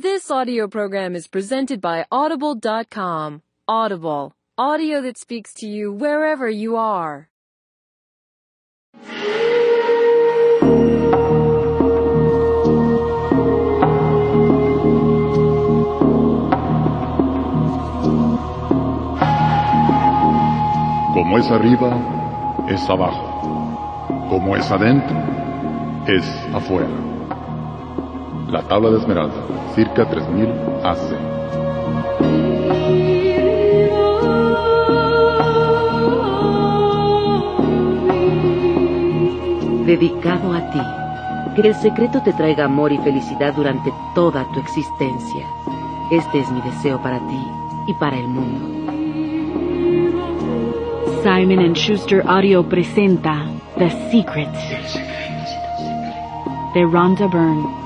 This audio program is presented by Audible.com. Audible, audio that speaks to you wherever you are. Como es arriba, es abajo. Como es adentro, es afuera. La tabla de esmeralda, circa 3000 AC. dedicado a ti. Que el secreto te traiga amor y felicidad durante toda tu existencia. Este es mi deseo para ti y para el mundo. Simon Schuster Audio presenta The Secret de Rhonda Byrne.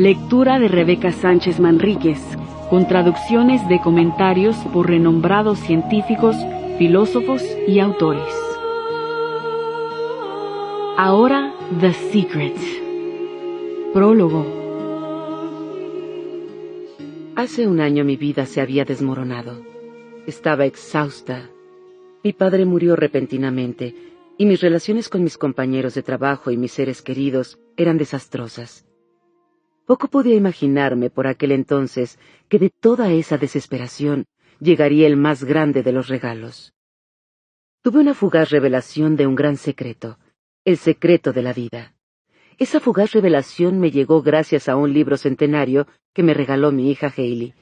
Lectura de Rebeca Sánchez Manríquez, con traducciones de comentarios por renombrados científicos, filósofos y autores. Ahora The Secret. Prólogo. Hace un año mi vida se había desmoronado. Estaba exhausta. Mi padre murió repentinamente y mis relaciones con mis compañeros de trabajo y mis seres queridos eran desastrosas. Poco podía imaginarme por aquel entonces que de toda esa desesperación llegaría el más grande de los regalos. Tuve una fugaz revelación de un gran secreto, el secreto de la vida. Esa fugaz revelación me llegó gracias a un libro centenario que me regaló mi hija Hailey.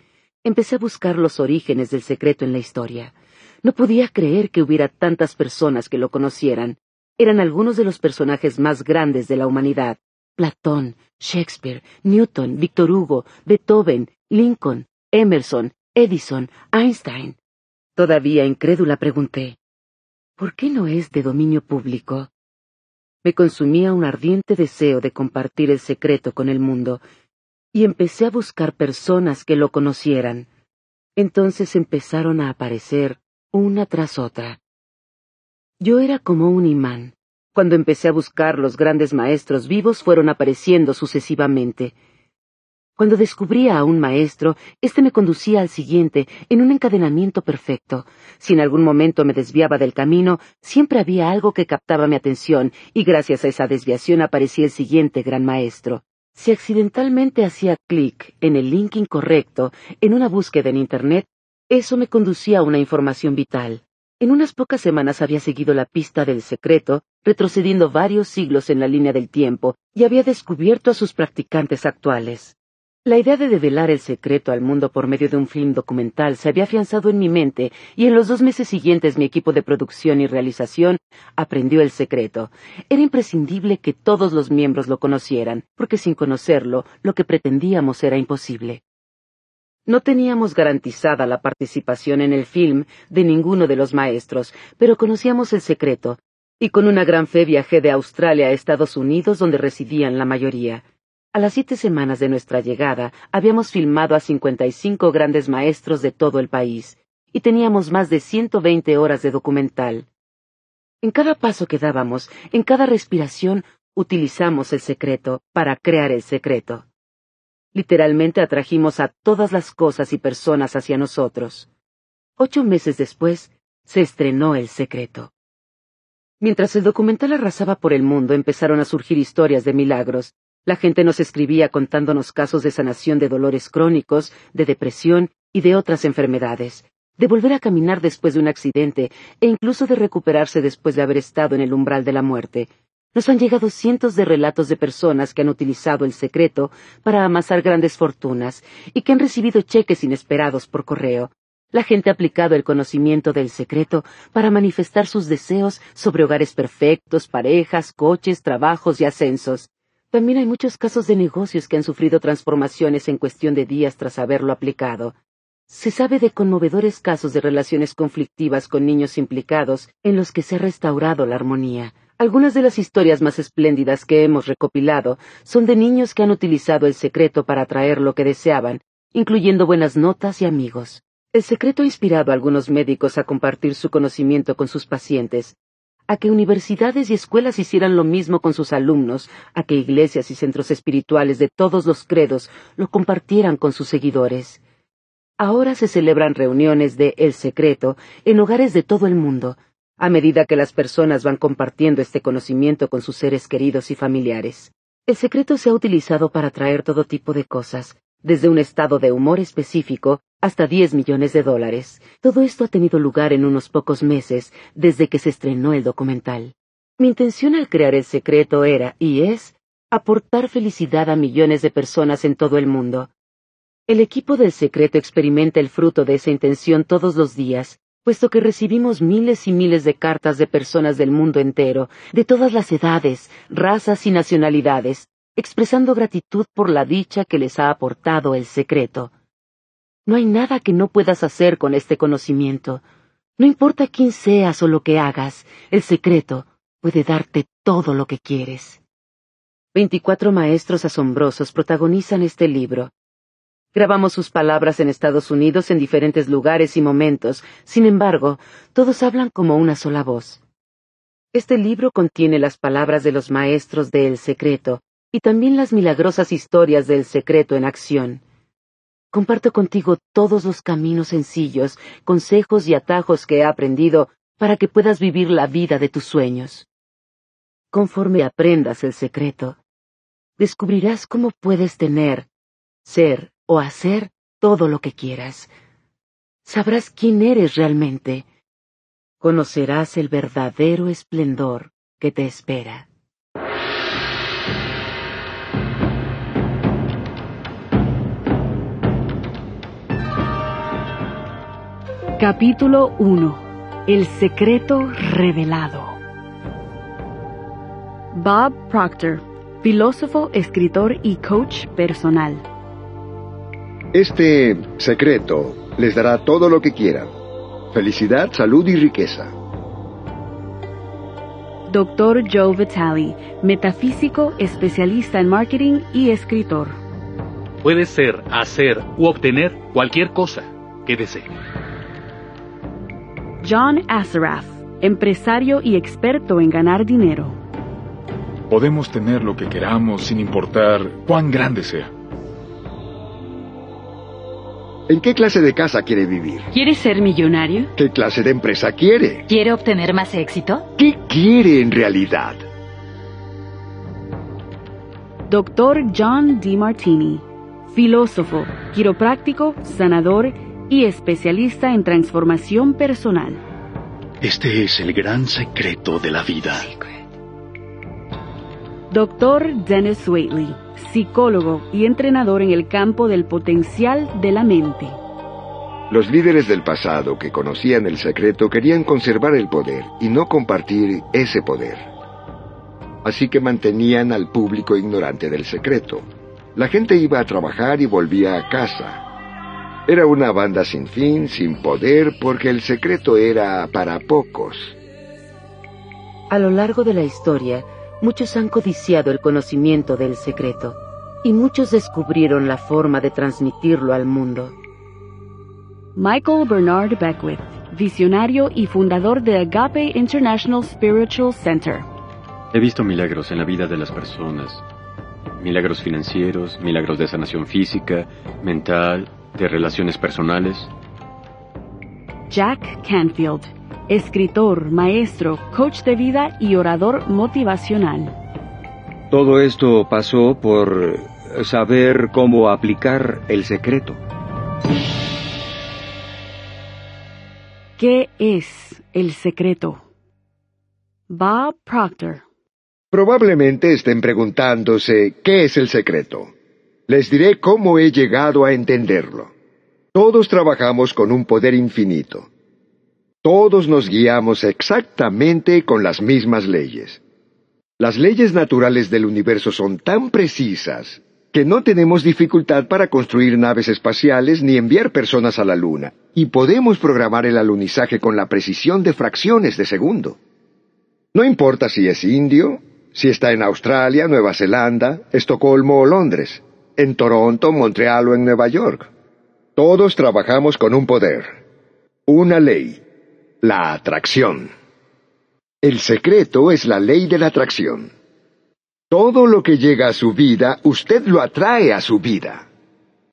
Empecé a buscar los orígenes del secreto en la historia. No podía creer que hubiera tantas personas que lo conocieran. Eran algunos de los personajes más grandes de la humanidad. Platón, Shakespeare, Newton, Víctor Hugo, Beethoven, Lincoln, Emerson, Edison, Einstein. Todavía incrédula pregunté, ¿por qué no es de dominio público? Me consumía un ardiente deseo de compartir el secreto con el mundo, y empecé a buscar personas que lo conocieran. Entonces empezaron a aparecer una tras otra. Yo era como un imán. Cuando empecé a buscar los grandes maestros vivos fueron apareciendo sucesivamente. Cuando descubría a un maestro, éste me conducía al siguiente, en un encadenamiento perfecto. Si en algún momento me desviaba del camino, siempre había algo que captaba mi atención, y gracias a esa desviación aparecía el siguiente gran maestro. Si accidentalmente hacía clic en el link incorrecto en una búsqueda en Internet, eso me conducía a una información vital. En unas pocas semanas había seguido la pista del secreto, retrocediendo varios siglos en la línea del tiempo, y había descubierto a sus practicantes actuales. La idea de develar el secreto al mundo por medio de un film documental se había afianzado en mi mente, y en los dos meses siguientes mi equipo de producción y realización aprendió el secreto. Era imprescindible que todos los miembros lo conocieran, porque sin conocerlo, lo que pretendíamos era imposible. No teníamos garantizada la participación en el film de ninguno de los maestros, pero conocíamos el secreto, y con una gran fe viajé de Australia a Estados Unidos, donde residían la mayoría. A las siete semanas de nuestra llegada, habíamos filmado a cincuenta y cinco grandes maestros de todo el país, y teníamos más de ciento veinte horas de documental. En cada paso que dábamos, en cada respiración, utilizamos el secreto para crear el secreto. Literalmente atrajimos a todas las cosas y personas hacia nosotros. Ocho meses después, se estrenó El Secreto. Mientras el documental arrasaba por el mundo, empezaron a surgir historias de milagros. La gente nos escribía contándonos casos de sanación de dolores crónicos, de depresión y de otras enfermedades, de volver a caminar después de un accidente e incluso de recuperarse después de haber estado en el umbral de la muerte. Nos han llegado cientos de relatos de personas que han utilizado el secreto para amasar grandes fortunas y que han recibido cheques inesperados por correo. La gente ha aplicado el conocimiento del secreto para manifestar sus deseos sobre hogares perfectos, parejas, coches, trabajos y ascensos. También hay muchos casos de negocios que han sufrido transformaciones en cuestión de días tras haberlo aplicado. Se sabe de conmovedores casos de relaciones conflictivas con niños implicados en los que se ha restaurado la armonía. Algunas de las historias más espléndidas que hemos recopilado son de niños que han utilizado el secreto para atraer lo que deseaban, incluyendo buenas notas y amigos. El secreto ha inspirado a algunos médicos a compartir su conocimiento con sus pacientes, a que universidades y escuelas hicieran lo mismo con sus alumnos, a que iglesias y centros espirituales de todos los credos lo compartieran con sus seguidores. Ahora se celebran reuniones de El Secreto en hogares de todo el mundo, a medida que las personas van compartiendo este conocimiento con sus seres queridos y familiares. El secreto se ha utilizado para traer todo tipo de cosas, desde un estado de humor específico hasta 10 millones de dólares. Todo esto ha tenido lugar en unos pocos meses desde que se estrenó el documental. Mi intención al crear el secreto era, y es, aportar felicidad a millones de personas en todo el mundo. El equipo del secreto experimenta el fruto de esa intención todos los días, puesto que recibimos miles y miles de cartas de personas del mundo entero, de todas las edades, razas y nacionalidades, expresando gratitud por la dicha que les ha aportado el secreto. No hay nada que no puedas hacer con este conocimiento. No importa quién seas o lo que hagas, el secreto puede darte todo lo que quieres. Veinticuatro maestros asombrosos protagonizan este libro, Grabamos sus palabras en Estados Unidos en diferentes lugares y momentos, sin embargo, todos hablan como una sola voz. Este libro contiene las palabras de los maestros de El Secreto y también las milagrosas historias del secreto en acción. Comparto contigo todos los caminos sencillos, consejos y atajos que he aprendido para que puedas vivir la vida de tus sueños. Conforme aprendas el secreto, descubrirás cómo puedes tener, ser o hacer todo lo que quieras. Sabrás quién eres realmente. Conocerás el verdadero esplendor que te espera. Capítulo 1. El secreto revelado. Bob Proctor, filósofo, escritor y coach personal. Este secreto les dará todo lo que quieran. Felicidad, salud y riqueza. Dr. Joe Vitale, metafísico, especialista en marketing y escritor. Puede ser, hacer u obtener cualquier cosa que desee. John Assaraf, empresario y experto en ganar dinero. Podemos tener lo que queramos sin importar cuán grande sea. ¿En qué clase de casa quiere vivir? ¿Quiere ser millonario? ¿Qué clase de empresa quiere? ¿Quiere obtener más éxito? ¿Qué quiere en realidad? Dr. John D. Martini, filósofo, quiropráctico, sanador y especialista en transformación personal. Este es el gran secreto de la vida. Dr. Dennis Waitley, psicólogo y entrenador en el campo del potencial de la mente. Los líderes del pasado que conocían el secreto querían conservar el poder y no compartir ese poder. Así que mantenían al público ignorante del secreto. La gente iba a trabajar y volvía a casa. Era una banda sin fin, sin poder, porque el secreto era para pocos. A lo largo de la historia, muchos han codiciado el conocimiento del secreto, y muchos descubrieron la forma de transmitirlo al mundo. Michael Bernard Beckwith, visionario y fundador de Agape International Spiritual Center. He visto milagros en la vida de las personas. Milagros financieros, milagros de sanación física, mental, de relaciones personales. Jack Canfield, escritor, maestro, coach de vida y orador motivacional. Todo esto pasó por saber cómo aplicar el secreto. ¿Qué es el secreto? Bob Proctor. Probablemente estén preguntándose qué es el secreto. Les diré cómo he llegado a entenderlo. Todos trabajamos con un poder infinito. Todos nos guiamos exactamente con las mismas leyes. Las leyes naturales del universo son tan precisas que no tenemos dificultad para construir naves espaciales ni enviar personas a la Luna, y podemos programar el alunizaje con la precisión de fracciones de segundo. No importa si es indio, si está en Australia, Nueva Zelanda, Estocolmo o Londres, en Toronto, Montreal o en Nueva York. Todos trabajamos con un poder, una ley, la atracción. El secreto es la ley de la atracción. Todo lo que llega a su vida, usted lo atrae a su vida.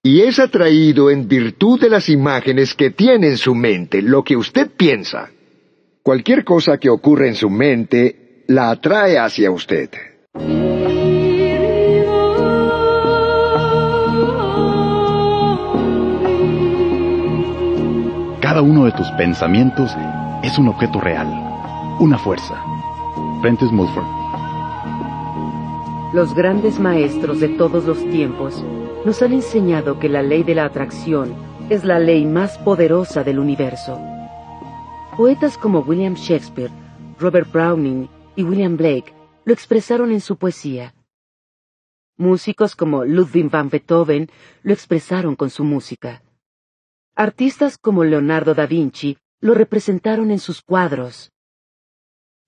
Y es atraído en virtud de las imágenes que tiene en su mente, lo que usted piensa. Cualquier cosa que ocurre en su mente, la atrae hacia usted. Cada uno de tus pensamientos es un objeto real, una fuerza. Prentice Mulford. Los grandes maestros de todos los tiempos nos han enseñado que la ley de la atracción es la ley más poderosa del universo. Poetas como William Shakespeare, Robert Browning y William Blake lo expresaron en su poesía. Músicos como Ludwig van Beethoven lo expresaron con su música. Artistas como Leonardo da Vinci lo representaron en sus cuadros.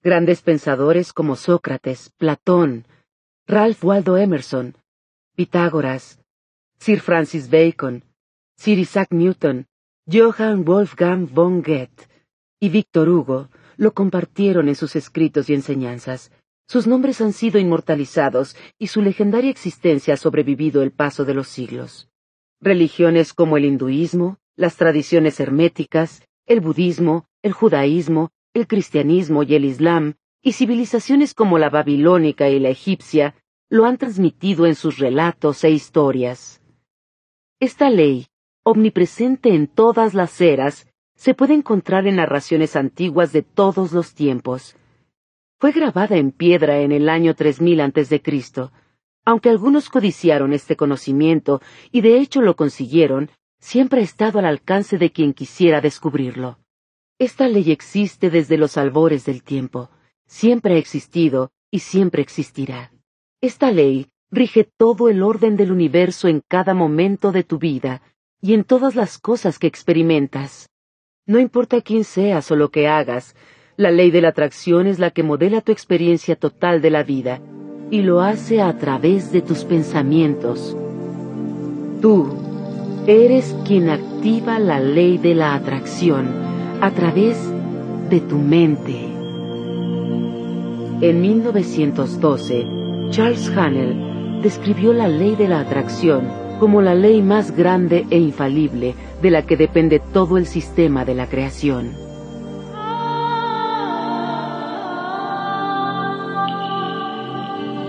Grandes pensadores como Sócrates, Platón, Ralph Waldo Emerson, Pitágoras, Sir Francis Bacon, Sir Isaac Newton, Johann Wolfgang von Goethe y Víctor Hugo lo compartieron en sus escritos y enseñanzas. Sus nombres han sido inmortalizados y su legendaria existencia ha sobrevivido el paso de los siglos. Religiones como el hinduismo, las tradiciones herméticas, el budismo, el judaísmo, el cristianismo y el islam y civilizaciones como la babilónica y la egipcia lo han transmitido en sus relatos e historias. Esta ley, omnipresente en todas las eras, se puede encontrar en narraciones antiguas de todos los tiempos. Fue grabada en piedra en el año 3000 a.C., aunque algunos codiciaron este conocimiento y de hecho lo consiguieron, siempre ha estado al alcance de quien quisiera descubrirlo. Esta ley existe desde los albores del tiempo siempre ha existido y siempre existirá. Esta ley rige todo el orden del universo en cada momento de tu vida y en todas las cosas que experimentas. No importa quién seas o lo que hagas, la ley de la atracción es la que modela tu experiencia total de la vida y lo hace a través de tus pensamientos. Tú eres quien activa la ley de la atracción a través de tu mente. En 1912, Charles Hanel describió la ley de la atracción como la ley más grande e infalible de la que depende todo el sistema de la creación.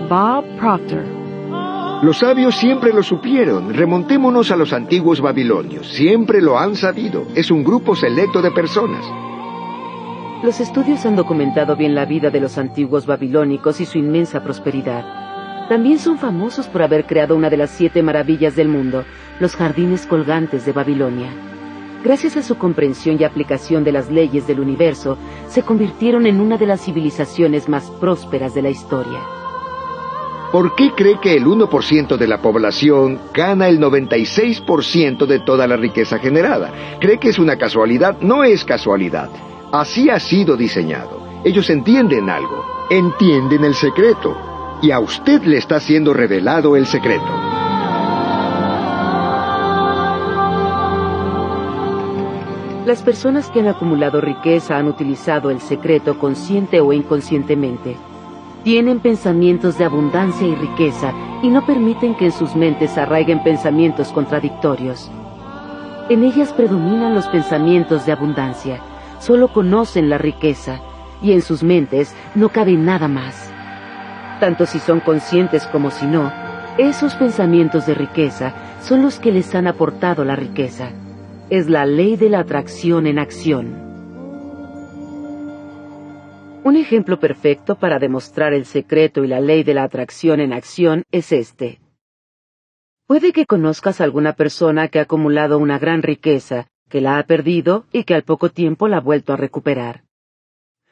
Bob Proctor Los sabios siempre lo supieron. Remontémonos a los antiguos babilonios. Siempre lo han sabido. Es un grupo selecto de personas. Los estudios han documentado bien la vida de los antiguos babilónicos y su inmensa prosperidad. También son famosos por haber creado una de las siete maravillas del mundo, los jardines colgantes de Babilonia. Gracias a su comprensión y aplicación de las leyes del universo, se convirtieron en una de las civilizaciones más prósperas de la historia. ¿Por qué cree que el 1% de la población gana el 96% de toda la riqueza generada? ¿Cree que es una casualidad? No es casualidad. Así ha sido diseñado. Ellos entienden algo, entienden el secreto, y a usted le está siendo revelado el secreto. Las personas que han acumulado riqueza han utilizado el secreto consciente o inconscientemente. Tienen pensamientos de abundancia y riqueza y no permiten que en sus mentes arraiguen pensamientos contradictorios. En ellas predominan los pensamientos de abundancia solo conocen la riqueza y en sus mentes no cabe nada más. Tanto si son conscientes como si no, esos pensamientos de riqueza son los que les han aportado la riqueza. Es la ley de la atracción en acción. Un ejemplo perfecto para demostrar el secreto y la ley de la atracción en acción es este. Puede que conozcas a alguna persona que ha acumulado una gran riqueza que la ha perdido y que al poco tiempo la ha vuelto a recuperar.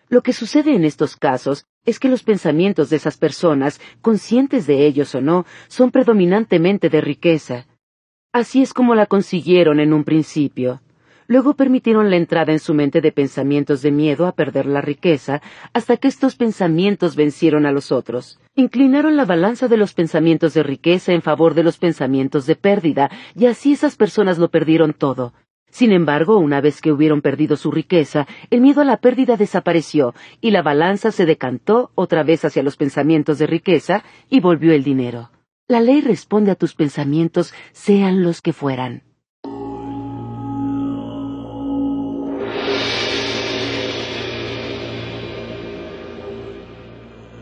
Lo que sucede en estos casos es que los pensamientos de esas personas, conscientes de ellos o no, son predominantemente de riqueza. Así es como la consiguieron en un principio. Luego permitieron la entrada en su mente de pensamientos de miedo a perder la riqueza, hasta que estos pensamientos vencieron a los otros. Inclinaron la balanza de los pensamientos de riqueza en favor de los pensamientos de pérdida, y así esas personas lo perdieron todo. Sin embargo, una vez que hubieron perdido su riqueza, el miedo a la pérdida desapareció, y la balanza se decantó otra vez hacia los pensamientos de riqueza, y volvió el dinero. La ley responde a tus pensamientos, sean los que fueran.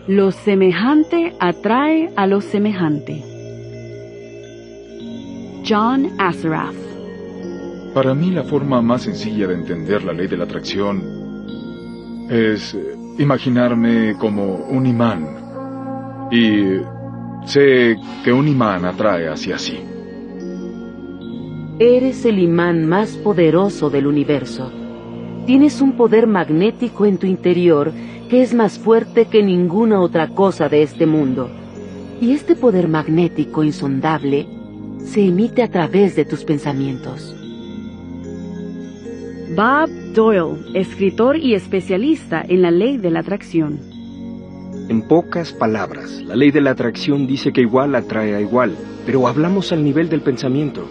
Lo semejante atrae a lo semejante. John Assaraf Para mí la forma más sencilla de entender la ley de la atracción es imaginarme como un imán. Y sé que un imán atrae hacia sí. Eres el imán más poderoso del universo. Tienes un poder magnético en tu interior que es más fuerte que ninguna otra cosa de este mundo. Y este poder magnético insondable se emite a través de tus pensamientos. Bob Doyle, escritor y especialista en la ley de la atracción. En pocas palabras, la ley de la atracción dice que igual atrae a igual, pero hablamos al nivel del pensamiento.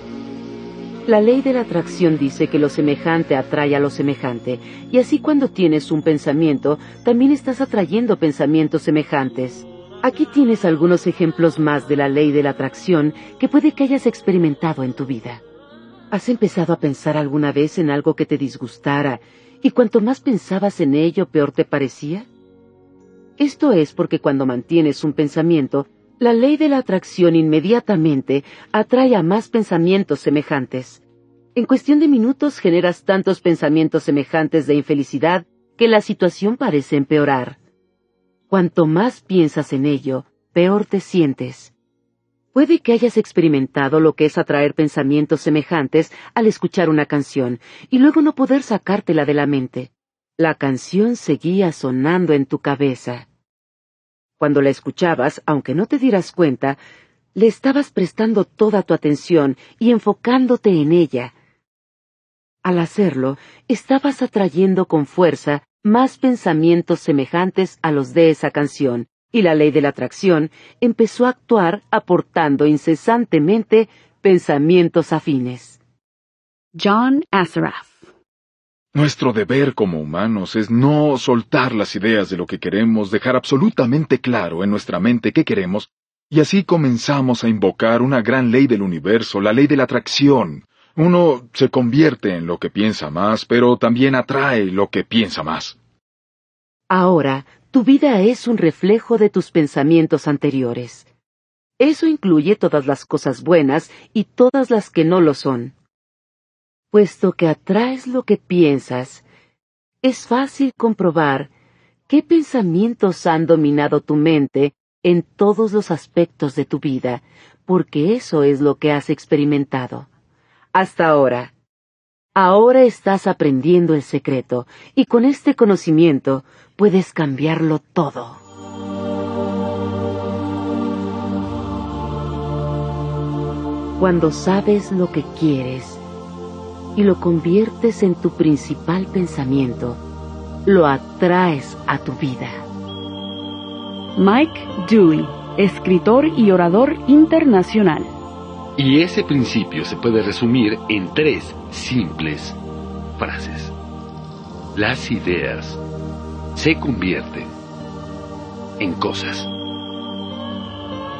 La ley de la atracción dice que lo semejante atrae a lo semejante, y así cuando tienes un pensamiento, también estás atrayendo pensamientos semejantes. Aquí tienes algunos ejemplos más de la ley de la atracción que puede que hayas experimentado en tu vida. ¿Has empezado a pensar alguna vez en algo que te disgustara, y cuanto más pensabas en ello, peor te parecía? Esto es porque cuando mantienes un pensamiento, la ley de la atracción inmediatamente atrae a más pensamientos semejantes. En cuestión de minutos generas tantos pensamientos semejantes de infelicidad que la situación parece empeorar. Cuanto más piensas en ello, peor te sientes. Puede que hayas experimentado lo que es atraer pensamientos semejantes al escuchar una canción y luego no poder sacártela de la mente. La canción seguía sonando en tu cabeza. Cuando la escuchabas, aunque no te dieras cuenta, le estabas prestando toda tu atención y enfocándote en ella. Al hacerlo, estabas atrayendo con fuerza más pensamientos semejantes a los de esa canción, y la ley de la atracción empezó a actuar aportando incesantemente pensamientos afines. John Assaraf nuestro deber como humanos es no soltar las ideas de lo que queremos, dejar absolutamente claro en nuestra mente qué queremos, y así comenzamos a invocar una gran ley del universo, la ley de la atracción. Uno se convierte en lo que piensa más, pero también atrae lo que piensa más. Ahora, tu vida es un reflejo de tus pensamientos anteriores. Eso incluye todas las cosas buenas y todas las que no lo son puesto que atraes lo que piensas, es fácil comprobar qué pensamientos han dominado tu mente en todos los aspectos de tu vida, porque eso es lo que has experimentado. Hasta ahora. Ahora estás aprendiendo el secreto, y con este conocimiento puedes cambiarlo todo. Cuando sabes lo que quieres, y lo conviertes en tu principal pensamiento, lo atraes a tu vida. Mike Dewey, escritor y orador internacional. Y ese principio se puede resumir en tres simples frases. Las ideas se convierten en cosas.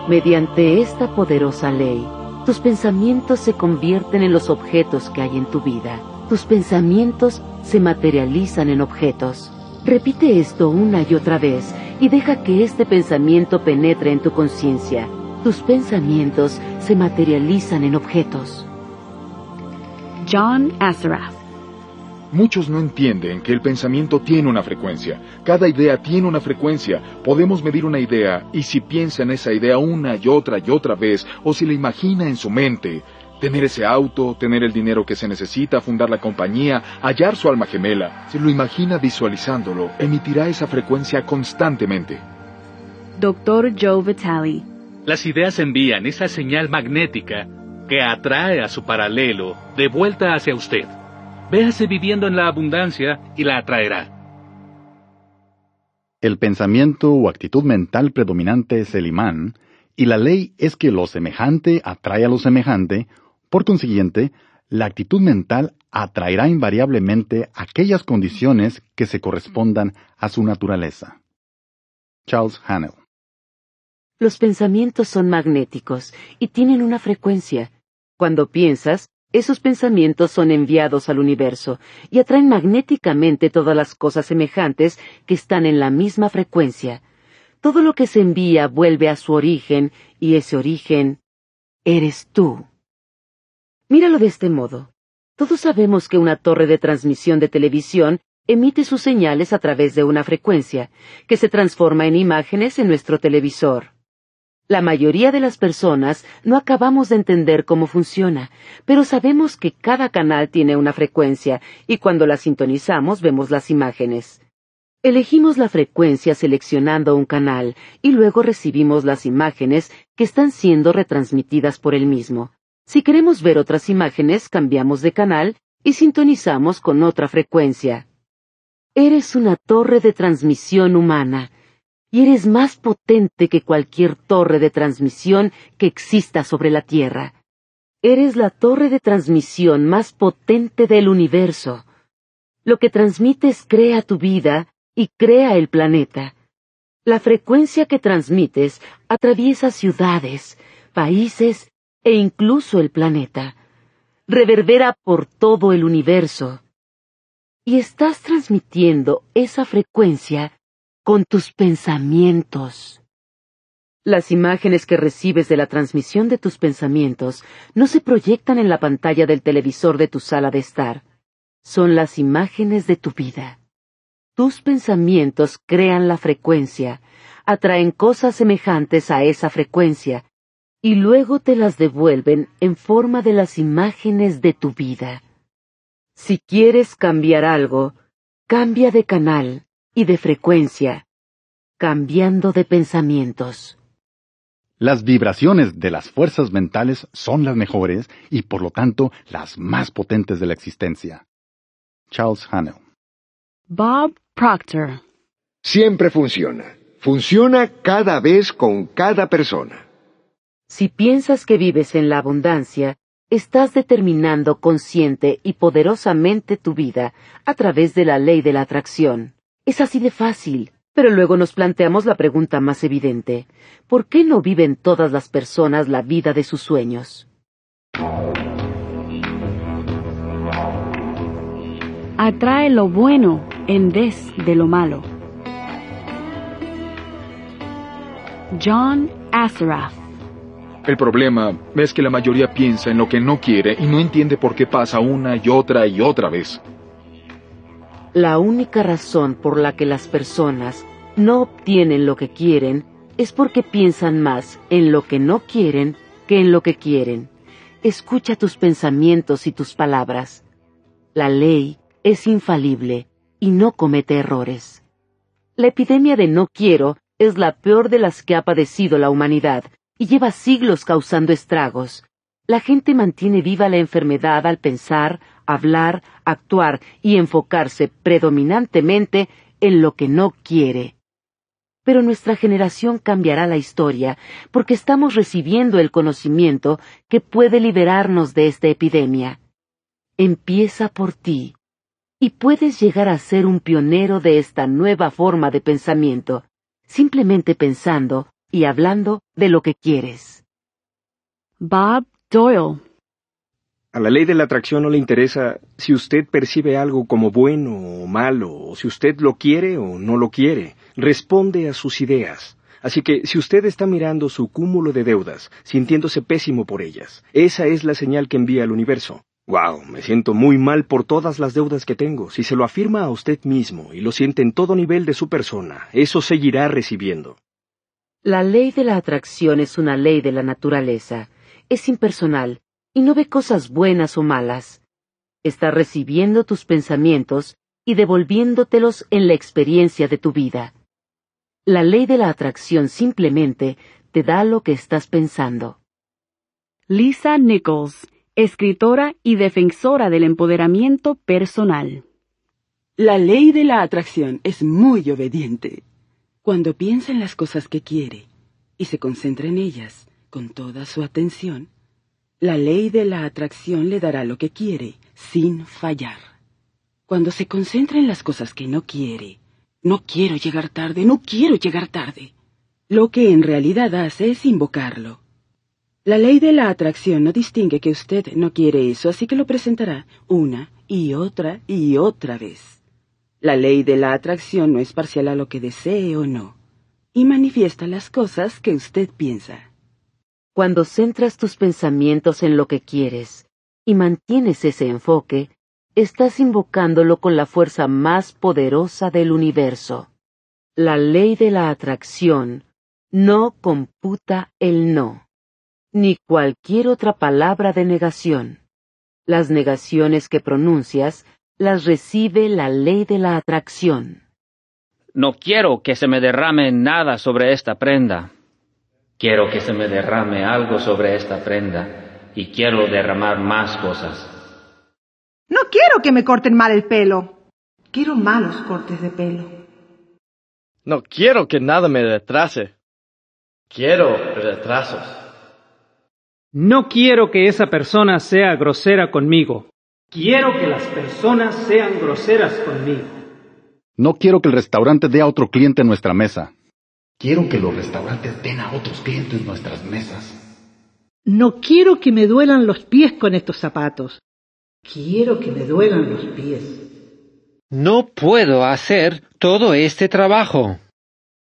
Mediante esta poderosa ley, tus pensamientos se convierten en los objetos que hay en tu vida. Tus pensamientos se materializan en objetos. Repite esto una y otra vez y deja que este pensamiento penetre en tu conciencia. Tus pensamientos se materializan en objetos. John Assaraf Muchos no entienden que el pensamiento tiene una frecuencia. Cada idea tiene una frecuencia. Podemos medir una idea y si piensa en esa idea una y otra y otra vez o si la imagina en su mente, Tener ese auto, tener el dinero que se necesita, fundar la compañía, hallar su alma gemela. Si lo imagina visualizándolo, emitirá esa frecuencia constantemente. Dr. Joe Vitale. Las ideas envían esa señal magnética que atrae a su paralelo de vuelta hacia usted. Véase viviendo en la abundancia y la atraerá. El pensamiento o actitud mental predominante es el imán, y la ley es que lo semejante atrae a lo semejante, por consiguiente, la actitud mental atraerá invariablemente aquellas condiciones que se correspondan a su naturaleza. Charles Hannell Los pensamientos son magnéticos y tienen una frecuencia. Cuando piensas, esos pensamientos son enviados al universo y atraen magnéticamente todas las cosas semejantes que están en la misma frecuencia. Todo lo que se envía vuelve a su origen y ese origen eres tú. Míralo de este modo. Todos sabemos que una torre de transmisión de televisión emite sus señales a través de una frecuencia, que se transforma en imágenes en nuestro televisor. La mayoría de las personas no acabamos de entender cómo funciona, pero sabemos que cada canal tiene una frecuencia y cuando la sintonizamos vemos las imágenes. Elegimos la frecuencia seleccionando un canal y luego recibimos las imágenes que están siendo retransmitidas por el mismo. Si queremos ver otras imágenes, cambiamos de canal y sintonizamos con otra frecuencia. Eres una torre de transmisión humana y eres más potente que cualquier torre de transmisión que exista sobre la Tierra. Eres la torre de transmisión más potente del universo. Lo que transmites crea tu vida y crea el planeta. La frecuencia que transmites atraviesa ciudades, países e incluso el planeta. Reverbera por todo el universo. Y estás transmitiendo esa frecuencia con tus pensamientos. Las imágenes que recibes de la transmisión de tus pensamientos no se proyectan en la pantalla del televisor de tu sala de estar. Son las imágenes de tu vida. Tus pensamientos crean la frecuencia, atraen cosas semejantes a esa frecuencia, y luego te las devuelven en forma de las imágenes de tu vida. Si quieres cambiar algo, cambia de canal y de frecuencia, cambiando de pensamientos. Las vibraciones de las fuerzas mentales son las mejores y por lo tanto las más potentes de la existencia. Charles Hannell. Bob Proctor. Siempre funciona. Funciona cada vez con cada persona. Si piensas que vives en la abundancia, estás determinando consciente y poderosamente tu vida a través de la ley de la atracción. Es así de fácil. Pero luego nos planteamos la pregunta más evidente. ¿Por qué no viven todas las personas la vida de sus sueños? Atrae lo bueno en vez de lo malo. John Asaraf El problema es que la mayoría piensa en lo que no quiere y no entiende por qué pasa una y otra y otra vez. La única razón por la que las personas no obtienen lo que quieren es porque piensan más en lo que no quieren que en lo que quieren. Escucha tus pensamientos y tus palabras. La ley es infalible y no comete errores. La epidemia de no quiero es la peor de las que ha padecido la humanidad y lleva siglos causando estragos. La gente mantiene viva la enfermedad al pensar, hablar, actuar y enfocarse predominantemente en lo que no quiere. Pero nuestra generación cambiará la historia porque estamos recibiendo el conocimiento que puede liberarnos de esta epidemia. Empieza por ti y puedes llegar a ser un pionero de esta nueva forma de pensamiento, simplemente pensando y hablando de lo que quieres. Bob Doyle a la ley de la atracción no le interesa si usted percibe algo como bueno o malo, o si usted lo quiere o no lo quiere. Responde a sus ideas. Así que si usted está mirando su cúmulo de deudas, sintiéndose pésimo por ellas, esa es la señal que envía al universo. Wow, me siento muy mal por todas las deudas que tengo. Si se lo afirma a usted mismo y lo siente en todo nivel de su persona, eso seguirá recibiendo. La ley de la atracción es una ley de la naturaleza. Es impersonal y no ve cosas buenas o malas. Está recibiendo tus pensamientos y devolviéndotelos en la experiencia de tu vida. La ley de la atracción simplemente te da lo que estás pensando. Lisa Nichols, escritora y defensora del empoderamiento personal. La ley de la atracción es muy obediente. Cuando piensa en las cosas que quiere y se concentra en ellas con toda su atención, la ley de la atracción le dará lo que quiere sin fallar. Cuando se concentra en las cosas que no quiere, no quiero llegar tarde, no quiero llegar tarde, lo que en realidad hace es invocarlo. La ley de la atracción no distingue que usted no quiere eso, así que lo presentará una y otra y otra vez. La ley de la atracción no es parcial a lo que desee o no, y manifiesta las cosas que usted piensa. Cuando centras tus pensamientos en lo que quieres y mantienes ese enfoque, estás invocándolo con la fuerza más poderosa del universo. La ley de la atracción no computa el no, ni cualquier otra palabra de negación. Las negaciones que pronuncias las recibe la ley de la atracción. No quiero que se me derrame nada sobre esta prenda. Quiero que se me derrame algo sobre esta prenda y quiero derramar más cosas. No quiero que me corten mal el pelo. Quiero malos cortes de pelo. No quiero que nada me retrase. Quiero retrasos. No quiero que esa persona sea grosera conmigo. Quiero que las personas sean groseras conmigo. No quiero que el restaurante dé a otro cliente nuestra mesa. Quiero que los restaurantes den a otros clientes nuestras mesas. No quiero que me duelan los pies con estos zapatos. Quiero que me duelan los pies. No puedo hacer todo este trabajo.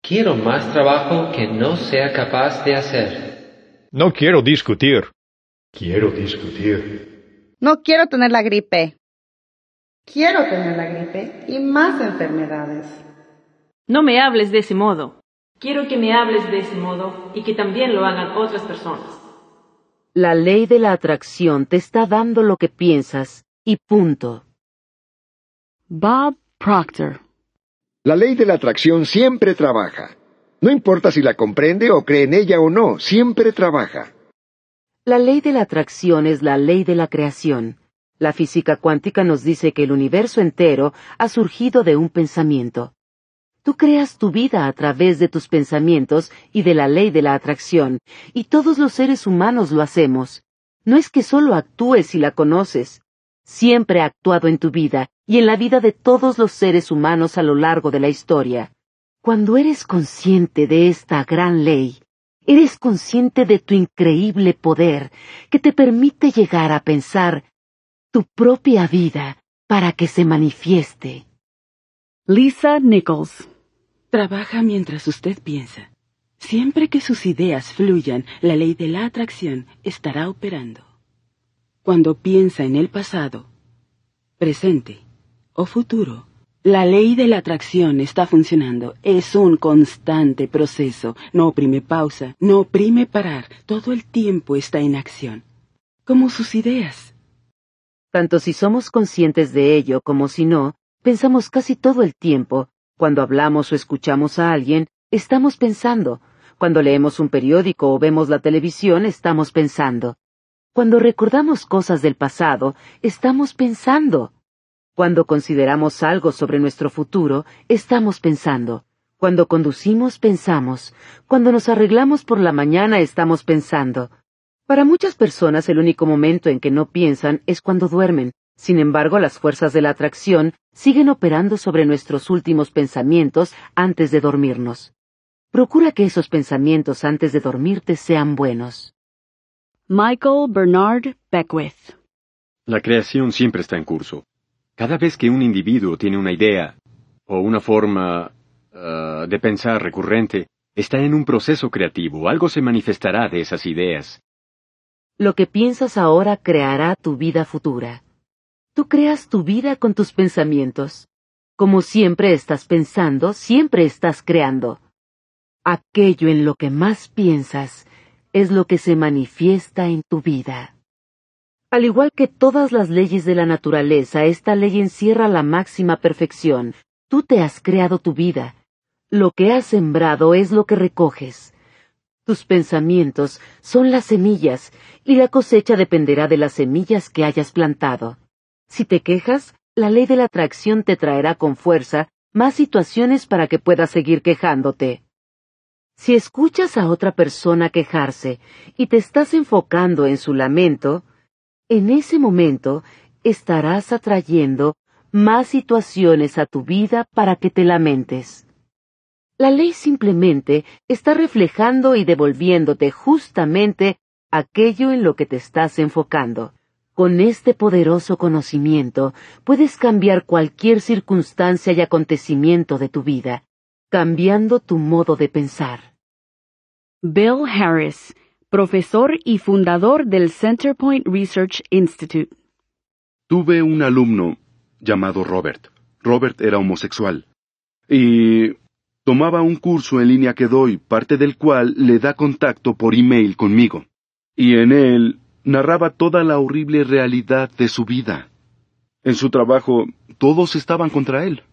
Quiero más trabajo que no sea capaz de hacer. No quiero discutir. Quiero discutir. No quiero tener la gripe. Quiero tener la gripe y más enfermedades. No me hables de ese modo. Quiero que me hables de ese modo y que también lo hagan otras personas. La ley de la atracción te está dando lo que piensas y punto. Bob Proctor La ley de la atracción siempre trabaja. No importa si la comprende o cree en ella o no, siempre trabaja. La ley de la atracción es la ley de la creación. La física cuántica nos dice que el universo entero ha surgido de un pensamiento. Tú creas tu vida a través de tus pensamientos y de la ley de la atracción, y todos los seres humanos lo hacemos. No es que solo actúes si la conoces. Siempre ha actuado en tu vida y en la vida de todos los seres humanos a lo largo de la historia. Cuando eres consciente de esta gran ley, eres consciente de tu increíble poder que te permite llegar a pensar tu propia vida para que se manifieste. Lisa Nichols. Trabaja mientras usted piensa. Siempre que sus ideas fluyan, la ley de la atracción estará operando. Cuando piensa en el pasado, presente o futuro, la ley de la atracción está funcionando. Es un constante proceso. No oprime pausa, no oprime parar. Todo el tiempo está en acción. Como sus ideas. Tanto si somos conscientes de ello como si no, pensamos casi todo el tiempo. Cuando hablamos o escuchamos a alguien, estamos pensando. Cuando leemos un periódico o vemos la televisión, estamos pensando. Cuando recordamos cosas del pasado, estamos pensando. Cuando consideramos algo sobre nuestro futuro, estamos pensando. Cuando conducimos, pensamos. Cuando nos arreglamos por la mañana, estamos pensando. Para muchas personas el único momento en que no piensan es cuando duermen. Sin embargo, las fuerzas de la atracción siguen operando sobre nuestros últimos pensamientos antes de dormirnos. Procura que esos pensamientos antes de dormirte sean buenos. Michael Bernard Beckwith La creación siempre está en curso. Cada vez que un individuo tiene una idea o una forma uh, de pensar recurrente, está en un proceso creativo. Algo se manifestará de esas ideas. Lo que piensas ahora creará tu vida futura. Tú creas tu vida con tus pensamientos. Como siempre estás pensando, siempre estás creando. Aquello en lo que más piensas es lo que se manifiesta en tu vida. Al igual que todas las leyes de la naturaleza, esta ley encierra la máxima perfección. Tú te has creado tu vida. Lo que has sembrado es lo que recoges. Tus pensamientos son las semillas, y la cosecha dependerá de las semillas que hayas plantado. Si te quejas, la ley de la atracción te traerá con fuerza más situaciones para que puedas seguir quejándote. Si escuchas a otra persona quejarse y te estás enfocando en su lamento, en ese momento estarás atrayendo más situaciones a tu vida para que te lamentes. La ley simplemente está reflejando y devolviéndote justamente aquello en lo que te estás enfocando. Con este poderoso conocimiento puedes cambiar cualquier circunstancia y acontecimiento de tu vida, cambiando tu modo de pensar. Bill Harris, profesor y fundador del Centerpoint Research Institute. Tuve un alumno llamado Robert. Robert era homosexual. Y tomaba un curso en línea que doy, parte del cual le da contacto por email conmigo. Y en él narraba toda la horrible realidad de su vida. En su trabajo, todos estaban contra él.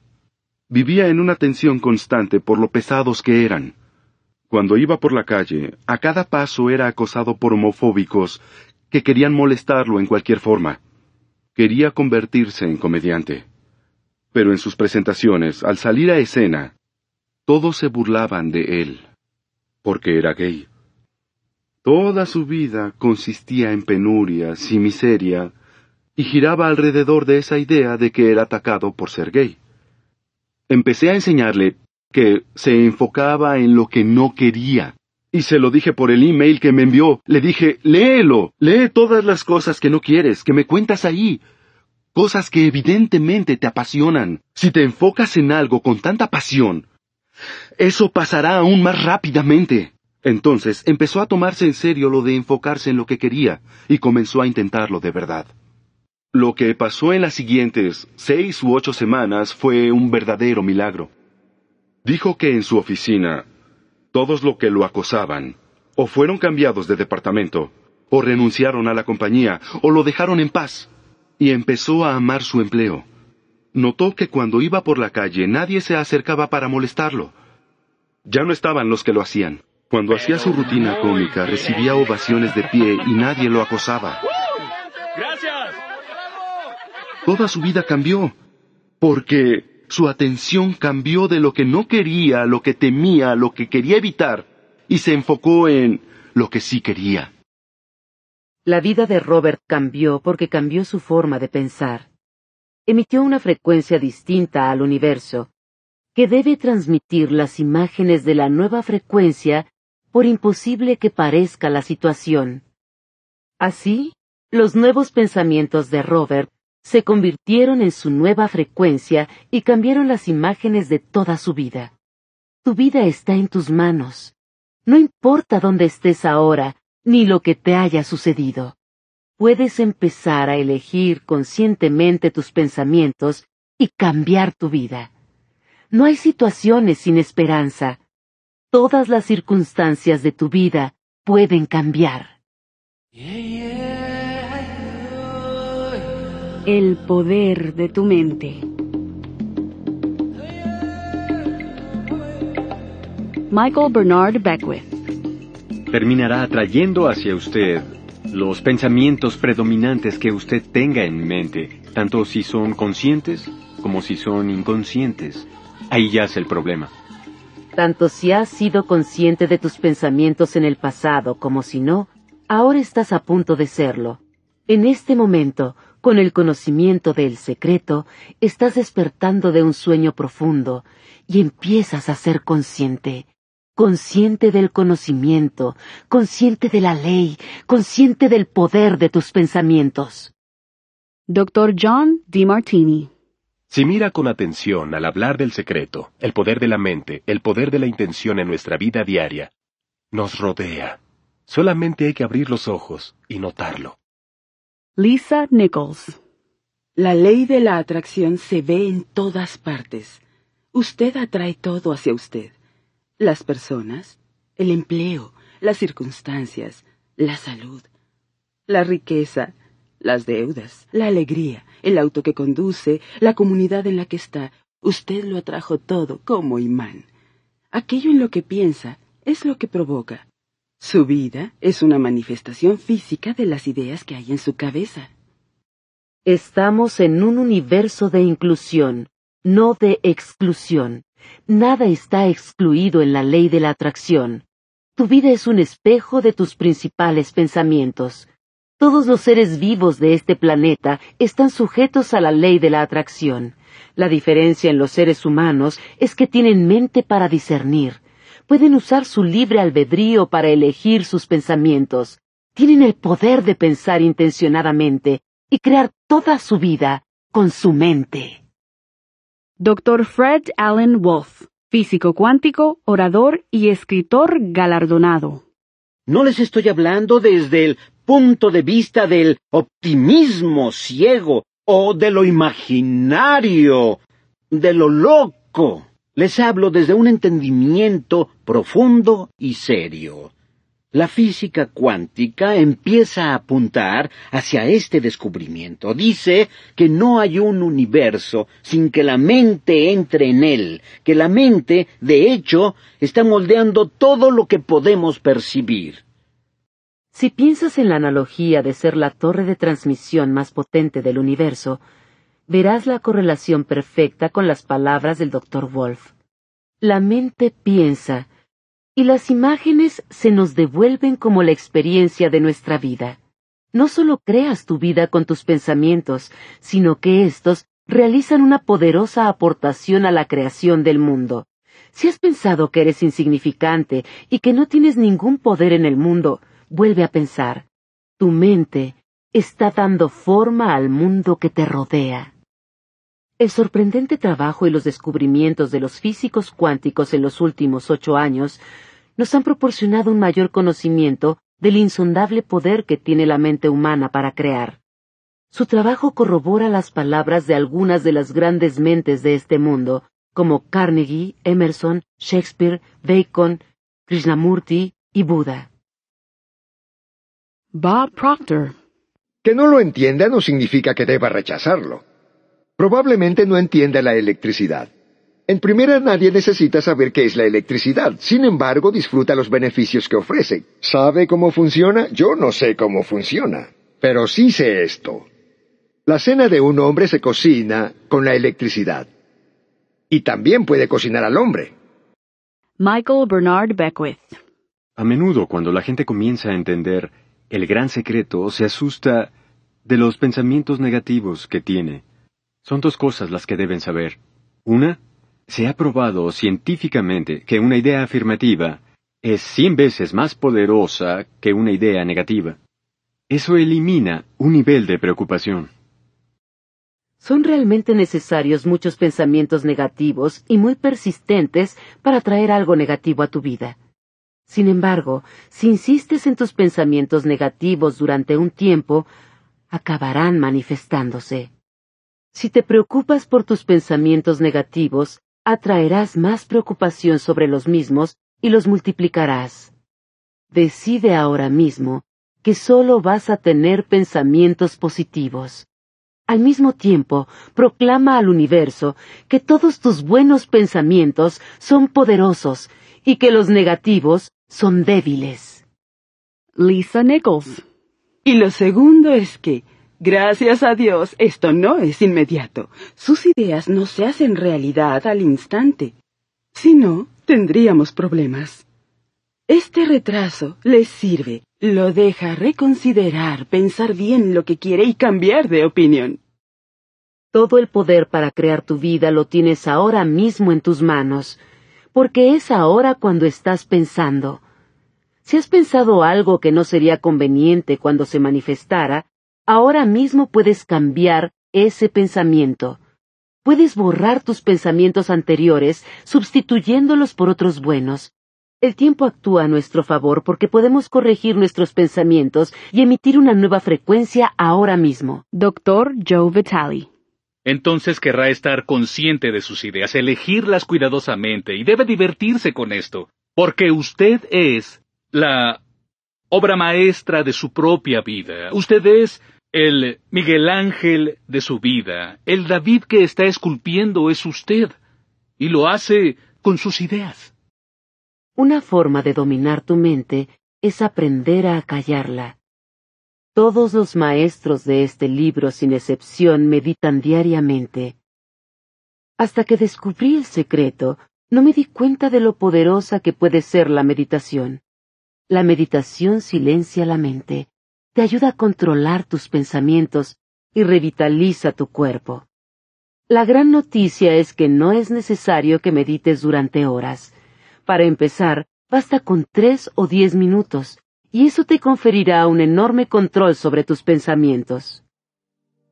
Vivía en una tensión constante por lo pesados que eran. Cuando iba por la calle, a cada paso era acosado por homofóbicos que querían molestarlo en cualquier forma. Quería convertirse en comediante. Pero en sus presentaciones, al salir a escena, todos se burlaban de él, porque era gay. Toda su vida consistía en penurias y miseria, y giraba alrededor de esa idea de que era atacado por ser gay. Empecé a enseñarle que se enfocaba en lo que no quería. Y se lo dije por el email que me envió. Le dije, léelo, lee todas las cosas que no quieres, que me cuentas ahí. Cosas que evidentemente te apasionan. Si te enfocas en algo con tanta pasión, eso pasará aún más rápidamente. Entonces empezó a tomarse en serio lo de enfocarse en lo que quería y comenzó a intentarlo de verdad. Lo que pasó en las siguientes seis u ocho semanas fue un verdadero milagro. Dijo que en su oficina, todos los que lo acosaban, o fueron cambiados de departamento, o renunciaron a la compañía, o lo dejaron en paz, y empezó a amar su empleo. Notó que cuando iba por la calle nadie se acercaba para molestarlo. Ya no estaban los que lo hacían. Cuando hacía su rutina cómica recibía ovaciones de pie y nadie lo acosaba. ¡Gracias! Toda su vida cambió, porque su atención cambió de lo que no quería, lo que temía, lo que quería evitar, y se enfocó en lo que sí quería. La vida de Robert cambió porque cambió su forma de pensar. Emitió una frecuencia distinta al universo, que debe transmitir las imágenes de la nueva frecuencia por imposible que parezca la situación. Así, los nuevos pensamientos de Robert se convirtieron en su nueva frecuencia y cambiaron las imágenes de toda su vida. Tu vida está en tus manos. No importa dónde estés ahora, ni lo que te haya sucedido. Puedes empezar a elegir conscientemente tus pensamientos y cambiar tu vida. No hay situaciones sin esperanza. Todas las circunstancias de tu vida pueden cambiar. El poder de tu mente. Michael Bernard Beckwith. Terminará atrayendo hacia usted los pensamientos predominantes que usted tenga en mente, tanto si son conscientes como si son inconscientes. Ahí yace el problema. Tanto si has sido consciente de tus pensamientos en el pasado como si no, ahora estás a punto de serlo. En este momento, con el conocimiento del secreto, estás despertando de un sueño profundo y empiezas a ser consciente. Consciente del conocimiento, consciente de la ley, consciente del poder de tus pensamientos. Dr. John D. Martini. Si mira con atención al hablar del secreto, el poder de la mente, el poder de la intención en nuestra vida diaria, nos rodea. Solamente hay que abrir los ojos y notarlo. Lisa Nichols. La ley de la atracción se ve en todas partes. Usted atrae todo hacia usted. Las personas, el empleo, las circunstancias, la salud, la riqueza, las deudas, la alegría, el auto que conduce, la comunidad en la que está. Usted lo atrajo todo como imán. Aquello en lo que piensa es lo que provoca. Su vida es una manifestación física de las ideas que hay en su cabeza. Estamos en un universo de inclusión, no de exclusión. Nada está excluido en la ley de la atracción. Tu vida es un espejo de tus principales pensamientos. Todos los seres vivos de este planeta están sujetos a la ley de la atracción. La diferencia en los seres humanos es que tienen mente para discernir. Pueden usar su libre albedrío para elegir sus pensamientos. Tienen el poder de pensar intencionadamente y crear toda su vida con su mente. Dr. Fred Allen Wolf, físico cuántico, orador y escritor galardonado. No les estoy hablando desde el punto de vista del optimismo ciego o de lo imaginario, de lo loco. Les hablo desde un entendimiento profundo y serio. La física cuántica empieza a apuntar hacia este descubrimiento. Dice que no hay un universo sin que la mente entre en él, que la mente, de hecho, está moldeando todo lo que podemos percibir. Si piensas en la analogía de ser la torre de transmisión más potente del universo, verás la correlación perfecta con las palabras del Dr. Wolf. La mente piensa, y las imágenes se nos devuelven como la experiencia de nuestra vida. No solo creas tu vida con tus pensamientos, sino que éstos realizan una poderosa aportación a la creación del mundo. Si has pensado que eres insignificante y que no tienes ningún poder en el mundo, vuelve a pensar. Tu mente está dando forma al mundo que te rodea. El sorprendente trabajo y los descubrimientos de los físicos cuánticos en los últimos ocho años nos han proporcionado un mayor conocimiento del insondable poder que tiene la mente humana para crear. Su trabajo corrobora las palabras de algunas de las grandes mentes de este mundo, como Carnegie, Emerson, Shakespeare, Bacon, Krishnamurti y Buda. Bob Proctor. Que no lo entienda no significa que deba rechazarlo. Probablemente no entienda la electricidad. En primera, nadie necesita saber qué es la electricidad. Sin embargo, disfruta los beneficios que ofrece. ¿Sabe cómo funciona? Yo no sé cómo funciona. Pero sí sé esto. La cena de un hombre se cocina con la electricidad. Y también puede cocinar al hombre. Michael Bernard Beckwith. A menudo, cuando la gente comienza a entender el gran secreto, se asusta de los pensamientos negativos que tiene. Son dos cosas las que deben saber. Una, se ha probado científicamente que una idea afirmativa es cien veces más poderosa que una idea negativa. Eso elimina un nivel de preocupación. Son realmente necesarios muchos pensamientos negativos y muy persistentes para traer algo negativo a tu vida. Sin embargo, si insistes en tus pensamientos negativos durante un tiempo, acabarán manifestándose. Si te preocupas por tus pensamientos negativos, atraerás más preocupación sobre los mismos y los multiplicarás. Decide ahora mismo que solo vas a tener pensamientos positivos. Al mismo tiempo, proclama al universo que todos tus buenos pensamientos son poderosos y que los negativos son débiles. Lisa Nichols. Y lo segundo es que Gracias a Dios, esto no es inmediato. Sus ideas no se hacen realidad al instante. Si no, tendríamos problemas. Este retraso les sirve, lo deja reconsiderar, pensar bien lo que quiere y cambiar de opinión. Todo el poder para crear tu vida lo tienes ahora mismo en tus manos, porque es ahora cuando estás pensando. Si has pensado algo que no sería conveniente cuando se manifestara, Ahora mismo puedes cambiar ese pensamiento. Puedes borrar tus pensamientos anteriores sustituyéndolos por otros buenos. El tiempo actúa a nuestro favor porque podemos corregir nuestros pensamientos y emitir una nueva frecuencia ahora mismo. Doctor Joe Vitale. Entonces querrá estar consciente de sus ideas, elegirlas cuidadosamente y debe divertirse con esto, porque usted es la obra maestra de su propia vida. Usted es El Miguel Ángel de su vida, el David que está esculpiendo es usted, y lo hace con sus ideas. Una forma de dominar tu mente es aprender a callarla. Todos los maestros de este libro, sin excepción, meditan diariamente. Hasta que descubrí el secreto, no me di cuenta de lo poderosa que puede ser la meditación. La meditación silencia la mente, te ayuda a controlar tus pensamientos y revitaliza tu cuerpo. La gran noticia es que no es necesario que medites durante horas. Para empezar, basta con tres o diez minutos, y eso te conferirá un enorme control sobre tus pensamientos.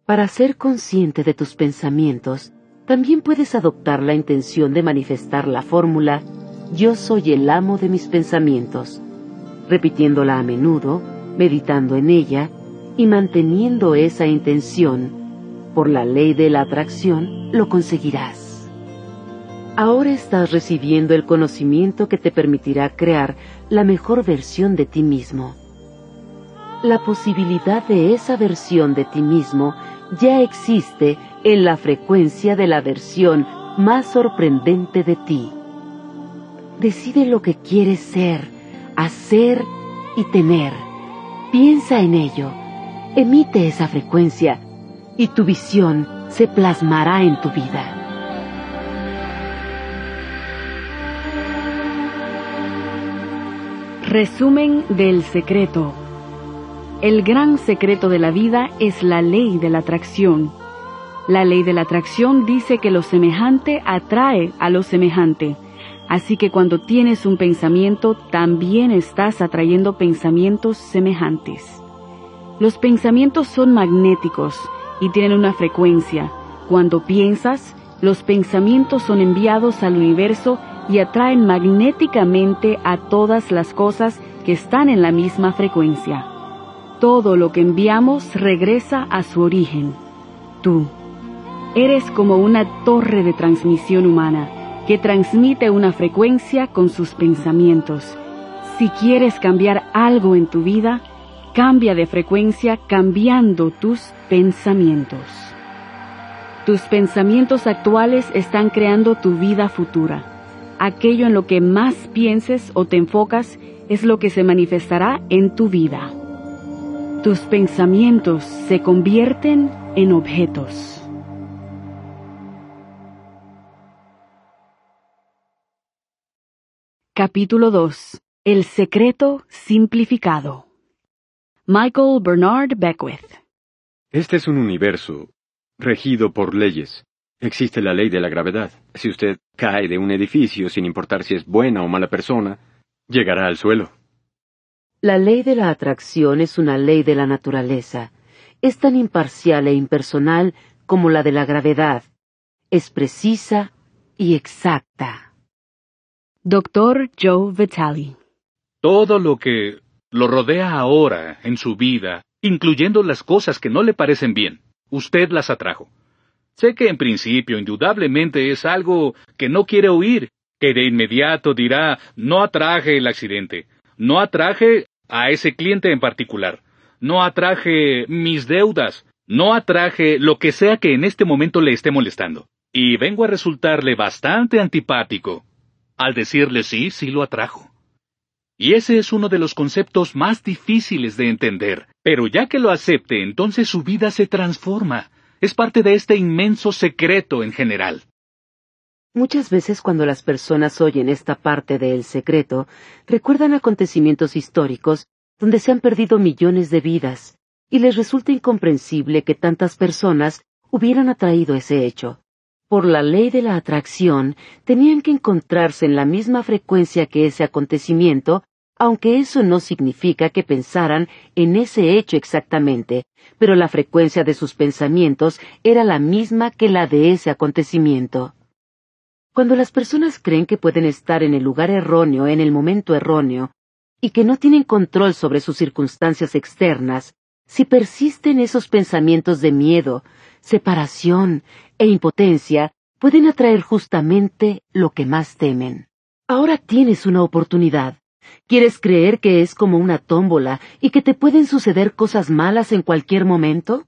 Para ser consciente de tus pensamientos, también puedes adoptar la intención de manifestar la fórmula Yo soy el amo de mis pensamientos, repitiéndola a menudo, meditando en ella y manteniendo esa intención. Por la ley de la atracción lo conseguirás. Ahora estás recibiendo el conocimiento que te permitirá crear la mejor versión de ti mismo. La posibilidad de esa versión de ti mismo ya existe en la frecuencia de la versión más sorprendente de ti. Decide lo que quieres ser, hacer y tener. Piensa en ello. Emite esa frecuencia y tu visión se plasmará en tu vida. Resumen del secreto. El gran secreto de la vida es la ley de la atracción. La ley de la atracción dice que lo semejante atrae a lo semejante. Así que cuando tienes un pensamiento, también estás atrayendo pensamientos semejantes. Los pensamientos son magnéticos y tienen una frecuencia. Cuando piensas, los pensamientos son enviados al universo y atraen magnéticamente a todas las cosas que están en la misma frecuencia. Todo lo que enviamos regresa a su origen. Tú eres como una torre de transmisión humana que transmite una frecuencia con sus pensamientos. Si quieres cambiar algo en tu vida, cambia de frecuencia cambiando tus pensamientos. Tus pensamientos actuales están creando tu vida futura aquello en lo que más pienses o te enfocas es lo que se manifestará en tu vida. Tus pensamientos se convierten en objetos. Capítulo 2. El secreto simplificado. Michael Bernard Beckwith. Este es un universo regido por leyes. Existe la ley de la gravedad. Si usted cae de un edificio sin importar si es buena o mala persona, llegará al suelo. La ley de la atracción es una ley de la naturaleza. Es tan imparcial e impersonal como la de la gravedad. Es precisa y exacta. Doctor Joe Vitale. Todo lo que lo rodea ahora en su vida, incluyendo las cosas que no le parecen bien, usted las atrajo. Sé que en principio indudablemente es algo que no quiere oír, que de inmediato dirá no atraje el accidente, no atraje a ese cliente en particular, no atraje mis deudas, no atraje lo que sea que en este momento le esté molestando. Y vengo a resultarle bastante antipático al decirle sí, sí lo atrajo. Y ese es uno de los conceptos más difíciles de entender, pero ya que lo acepte, entonces su vida se transforma es parte de este inmenso secreto en general. Muchas veces cuando las personas oyen esta parte del secreto, recuerdan acontecimientos históricos donde se han perdido millones de vidas, y les resulta incomprensible que tantas personas hubieran atraído ese hecho. Por la ley de la atracción, tenían que encontrarse en la misma frecuencia que ese acontecimiento aunque eso no significa que pensaran en ese hecho exactamente, pero la frecuencia de sus pensamientos era la misma que la de ese acontecimiento. Cuando las personas creen que pueden estar en el lugar erróneo en el momento erróneo, y que no tienen control sobre sus circunstancias externas, si persisten esos pensamientos de miedo, separación e impotencia, pueden atraer justamente lo que más temen. Ahora tienes una oportunidad ¿Quieres creer que es como una tómbola y que te pueden suceder cosas malas en cualquier momento?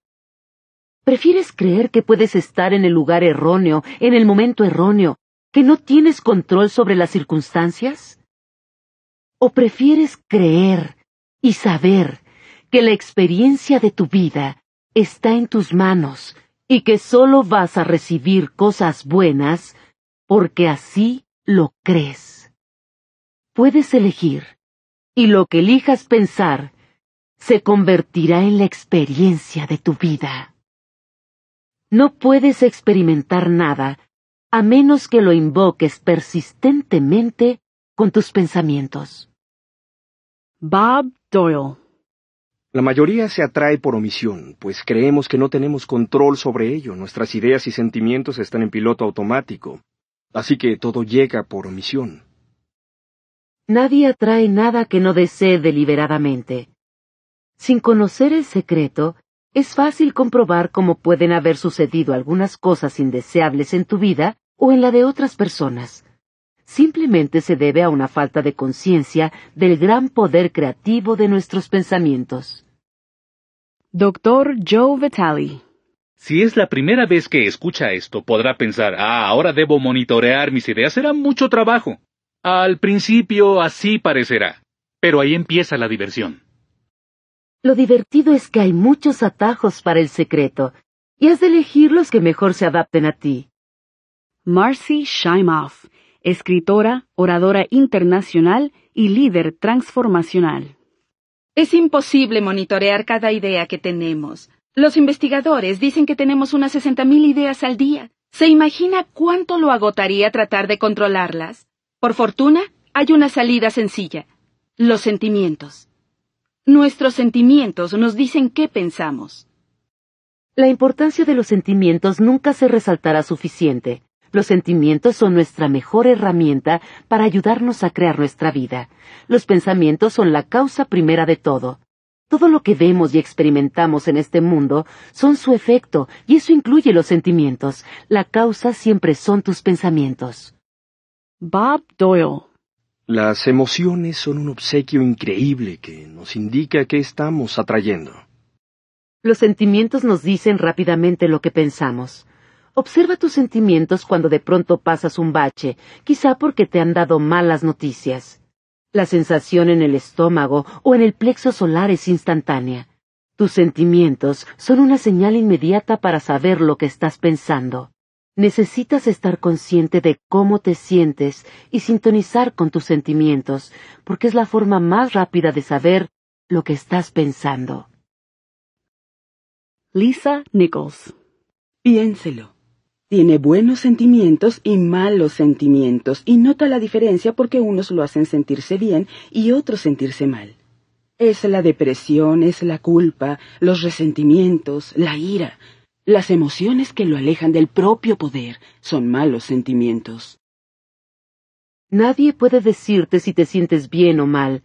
¿Prefieres creer que puedes estar en el lugar erróneo, en el momento erróneo, que no tienes control sobre las circunstancias? ¿O prefieres creer y saber que la experiencia de tu vida está en tus manos y que solo vas a recibir cosas buenas porque así lo crees? Puedes elegir, y lo que elijas pensar se convertirá en la experiencia de tu vida. No puedes experimentar nada a menos que lo invoques persistentemente con tus pensamientos. Bob Doyle La mayoría se atrae por omisión, pues creemos que no tenemos control sobre ello, nuestras ideas y sentimientos están en piloto automático, así que todo llega por omisión. Nadie atrae nada que no desee deliberadamente. Sin conocer el secreto, es fácil comprobar cómo pueden haber sucedido algunas cosas indeseables en tu vida o en la de otras personas. Simplemente se debe a una falta de conciencia del gran poder creativo de nuestros pensamientos. Dr. Joe Vitale Si es la primera vez que escucha esto, podrá pensar, ah, ahora debo monitorear mis ideas, será mucho trabajo. Al principio así parecerá, pero ahí empieza la diversión. Lo divertido es que hay muchos atajos para el secreto, y has de elegir los que mejor se adapten a ti. Marcy Shimoff, escritora, oradora internacional y líder transformacional. Es imposible monitorear cada idea que tenemos. Los investigadores dicen que tenemos unas 60.000 ideas al día. ¿Se imagina cuánto lo agotaría tratar de controlarlas? Por fortuna, hay una salida sencilla. Los sentimientos. Nuestros sentimientos nos dicen qué pensamos. La importancia de los sentimientos nunca se resaltará suficiente. Los sentimientos son nuestra mejor herramienta para ayudarnos a crear nuestra vida. Los pensamientos son la causa primera de todo. Todo lo que vemos y experimentamos en este mundo son su efecto, y eso incluye los sentimientos. La causa siempre son tus pensamientos. Bob Doyle Las emociones son un obsequio increíble que nos indica qué estamos atrayendo. Los sentimientos nos dicen rápidamente lo que pensamos. Observa tus sentimientos cuando de pronto pasas un bache, quizá porque te han dado malas noticias. La sensación en el estómago o en el plexo solar es instantánea. Tus sentimientos son una señal inmediata para saber lo que estás pensando. Necesitas estar consciente de cómo te sientes y sintonizar con tus sentimientos, porque es la forma más rápida de saber lo que estás pensando. Lisa Nichols Piénselo. Tiene buenos sentimientos y malos sentimientos y nota la diferencia porque unos lo hacen sentirse bien y otros sentirse mal. Es la depresión, es la culpa, los resentimientos, la ira, las emociones que lo alejan del propio poder son malos sentimientos. Nadie puede decirte si te sientes bien o mal,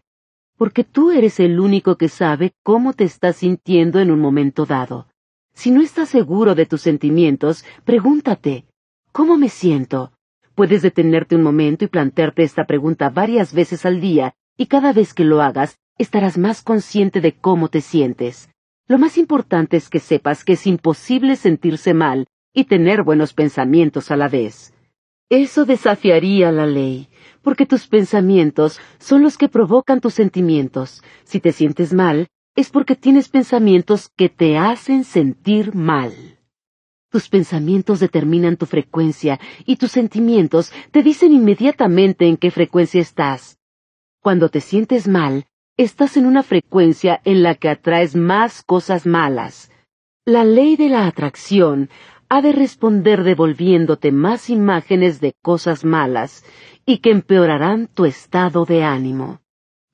porque tú eres el único que sabe cómo te estás sintiendo en un momento dado. Si no estás seguro de tus sentimientos, pregúntate, ¿cómo me siento? Puedes detenerte un momento y plantearte esta pregunta varias veces al día, y cada vez que lo hagas, estarás más consciente de cómo te sientes. Lo más importante es que sepas que es imposible sentirse mal y tener buenos pensamientos a la vez. Eso desafiaría la ley, porque tus pensamientos son los que provocan tus sentimientos. Si te sientes mal, es porque tienes pensamientos que te hacen sentir mal. Tus pensamientos determinan tu frecuencia y tus sentimientos te dicen inmediatamente en qué frecuencia estás. Cuando te sientes mal, estás en una frecuencia en la que atraes más cosas malas. La ley de la atracción ha de responder devolviéndote más imágenes de cosas malas y que empeorarán tu estado de ánimo.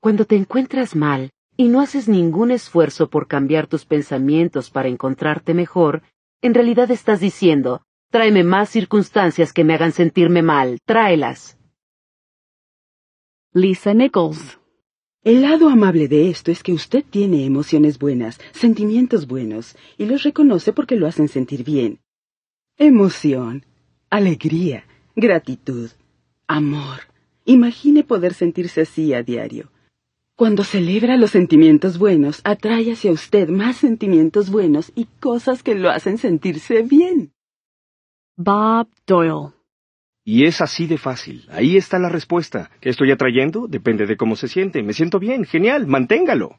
Cuando te encuentras mal y no haces ningún esfuerzo por cambiar tus pensamientos para encontrarte mejor, en realidad estás diciendo, tráeme más circunstancias que me hagan sentirme mal, tráelas. Lisa Nichols El lado amable de esto es que usted tiene emociones buenas, sentimientos buenos, y los reconoce porque lo hacen sentir bien. Emoción, alegría, gratitud, amor, Imagine poder sentirse así a diario. Cuando celebra los sentimientos buenos, atrae hacia usted más sentimientos buenos y cosas que lo hacen sentirse bien. Bob Doyle. Y es así de fácil. Ahí está la respuesta. ¿Qué estoy atrayendo? Depende de cómo se siente. Me siento bien. Genial. Manténgalo.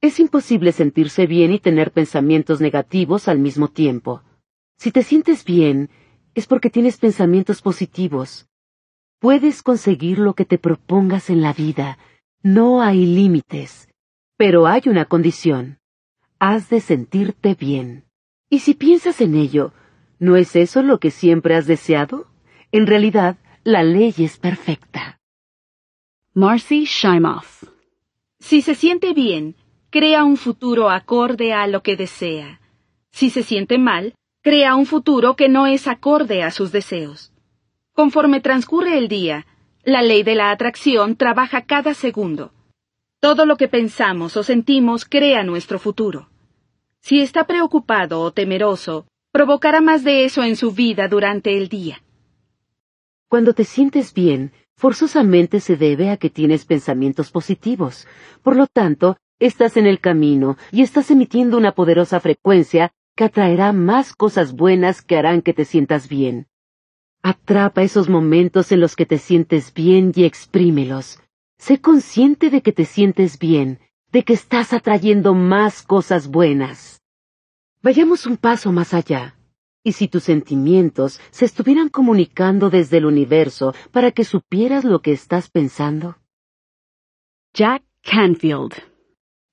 Es imposible sentirse bien y tener pensamientos negativos al mismo tiempo. Si te sientes bien, es porque tienes pensamientos positivos. Puedes conseguir lo que te propongas en la vida. No hay límites. Pero hay una condición. Has de sentirte bien. Y si piensas en ello, ¿no es eso lo que siempre has deseado? En realidad, la ley es perfecta. Marcy Shimoff. Si se siente bien, crea un futuro acorde a lo que desea. Si se siente mal, crea un futuro que no es acorde a sus deseos. Conforme transcurre el día, la ley de la atracción trabaja cada segundo. Todo lo que pensamos o sentimos crea nuestro futuro. Si está preocupado o temeroso, provocará más de eso en su vida durante el día. Cuando te sientes bien, forzosamente se debe a que tienes pensamientos positivos. Por lo tanto, estás en el camino y estás emitiendo una poderosa frecuencia que atraerá más cosas buenas que harán que te sientas bien. Atrapa esos momentos en los que te sientes bien y exprímelos. Sé consciente de que te sientes bien, de que estás atrayendo más cosas buenas. Vayamos un paso más allá. ¿Y si tus sentimientos se estuvieran comunicando desde el universo para que supieras lo que estás pensando? Jack Canfield.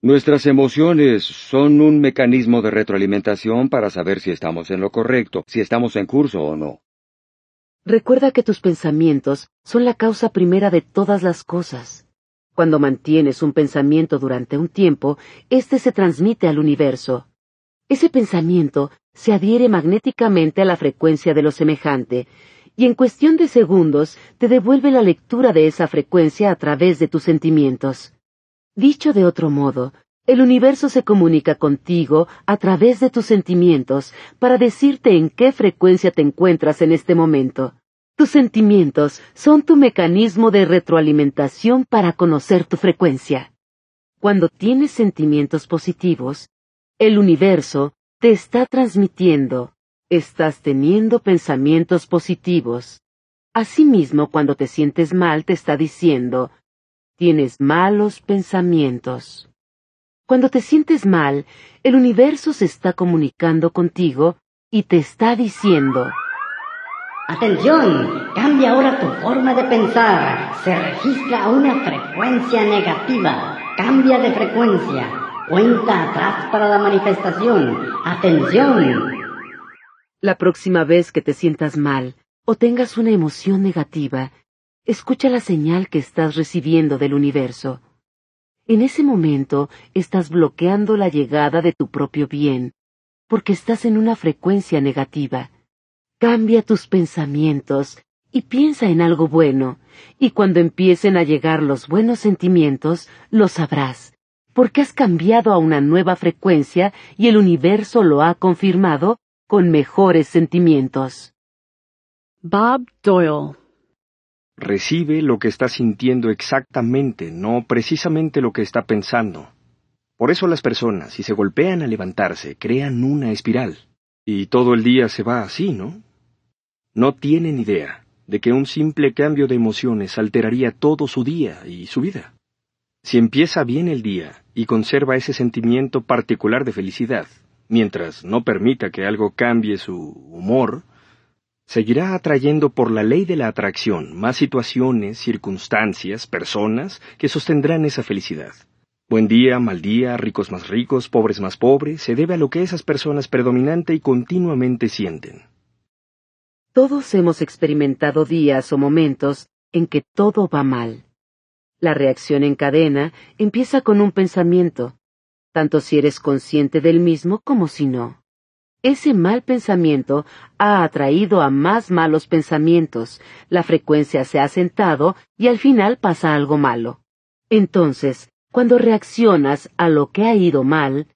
Nuestras emociones son un mecanismo de retroalimentación para saber si estamos en lo correcto, si estamos en curso o no. Recuerda que tus pensamientos son la causa primera de todas las cosas. Cuando mantienes un pensamiento durante un tiempo, éste se transmite al universo. Ese pensamiento se adhiere magnéticamente a la frecuencia de lo semejante, y en cuestión de segundos te devuelve la lectura de esa frecuencia a través de tus sentimientos. Dicho de otro modo, el universo se comunica contigo a través de tus sentimientos para decirte en qué frecuencia te encuentras en este momento. Tus sentimientos son tu mecanismo de retroalimentación para conocer tu frecuencia. Cuando tienes sentimientos positivos, el universo te está transmitiendo, estás teniendo pensamientos positivos. Asimismo, cuando te sientes mal, te está diciendo, tienes malos pensamientos. Cuando te sientes mal, el universo se está comunicando contigo y te está diciendo, Atención, cambia ahora tu forma de pensar. Se registra una frecuencia negativa. Cambia de frecuencia. Cuenta atrás para la manifestación. Atención. La próxima vez que te sientas mal o tengas una emoción negativa, escucha la señal que estás recibiendo del universo. En ese momento estás bloqueando la llegada de tu propio bien, porque estás en una frecuencia negativa. Cambia tus pensamientos y piensa en algo bueno, y cuando empiecen a llegar los buenos sentimientos, lo sabrás, porque has cambiado a una nueva frecuencia y el universo lo ha confirmado con mejores sentimientos. Bob Doyle Recibe lo que está sintiendo exactamente, no precisamente lo que está pensando. Por eso las personas, si se golpean al levantarse, crean una espiral. Y todo el día se va así, ¿no? No tienen idea de que un simple cambio de emociones alteraría todo su día y su vida. Si empieza bien el día y conserva ese sentimiento particular de felicidad, mientras no permita que algo cambie su humor, seguirá atrayendo por la ley de la atracción más situaciones, circunstancias, personas que sostendrán esa felicidad. Buen día, mal día, ricos más ricos, pobres más pobres, se debe a lo que esas personas predominante y continuamente sienten. Todos hemos experimentado días o momentos en que todo va mal. La reacción en cadena empieza con un pensamiento, tanto si eres consciente del mismo como si no ese mal pensamiento ha atraído a más malos pensamientos, la frecuencia se ha sentado y al final pasa algo malo. Entonces, cuando reaccionas a lo que ha ido mal,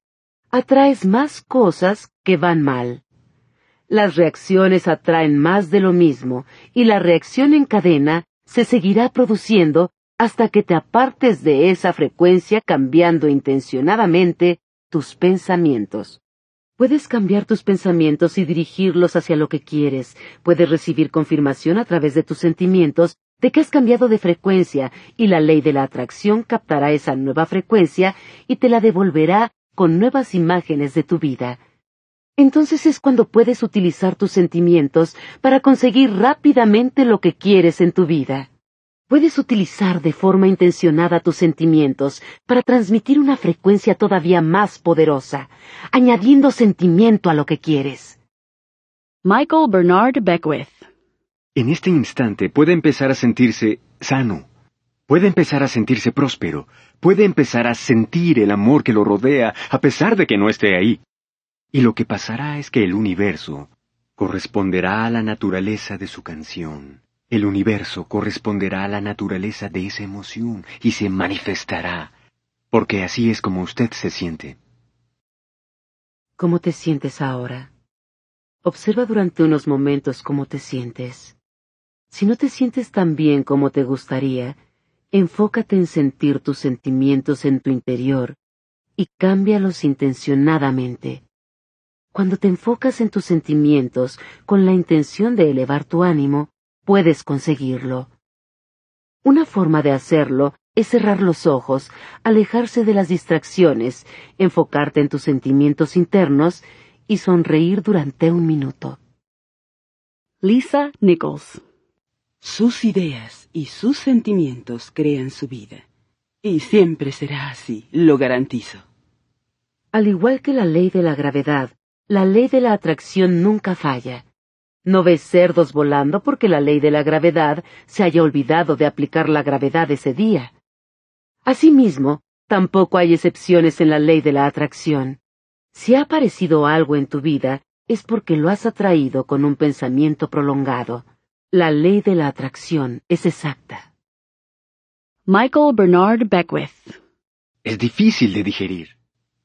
atraes más cosas que van mal. Las reacciones atraen más de lo mismo y la reacción en cadena se seguirá produciendo hasta que te apartes de esa frecuencia cambiando intencionadamente tus pensamientos. Puedes cambiar tus pensamientos y dirigirlos hacia lo que quieres. Puedes recibir confirmación a través de tus sentimientos de que has cambiado de frecuencia y la ley de la atracción captará esa nueva frecuencia y te la devolverá con nuevas imágenes de tu vida. Entonces es cuando puedes utilizar tus sentimientos para conseguir rápidamente lo que quieres en tu vida. Puedes utilizar de forma intencionada tus sentimientos para transmitir una frecuencia todavía más poderosa, añadiendo sentimiento a lo que quieres. Michael Bernard Beckwith En este instante puede empezar a sentirse sano, puede empezar a sentirse próspero, puede empezar a sentir el amor que lo rodea a pesar de que no esté ahí. Y lo que pasará es que el universo corresponderá a la naturaleza de su canción el universo corresponderá a la naturaleza de esa emoción y se manifestará, porque así es como usted se siente. ¿Cómo te sientes ahora? Observa durante unos momentos cómo te sientes. Si no te sientes tan bien como te gustaría, enfócate en sentir tus sentimientos en tu interior y cámbialos intencionadamente. Cuando te enfocas en tus sentimientos con la intención de elevar tu ánimo, puedes conseguirlo. Una forma de hacerlo es cerrar los ojos, alejarse de las distracciones, enfocarte en tus sentimientos internos y sonreír durante un minuto. Lisa Nichols Sus ideas y sus sentimientos crean su vida. Y siempre será así, lo garantizo. Al igual que la ley de la gravedad, la ley de la atracción nunca falla. No ves cerdos volando porque la ley de la gravedad se haya olvidado de aplicar la gravedad ese día. Asimismo, tampoco hay excepciones en la ley de la atracción. Si ha aparecido algo en tu vida, es porque lo has atraído con un pensamiento prolongado. La ley de la atracción es exacta. Michael Bernard Beckwith Es difícil de digerir,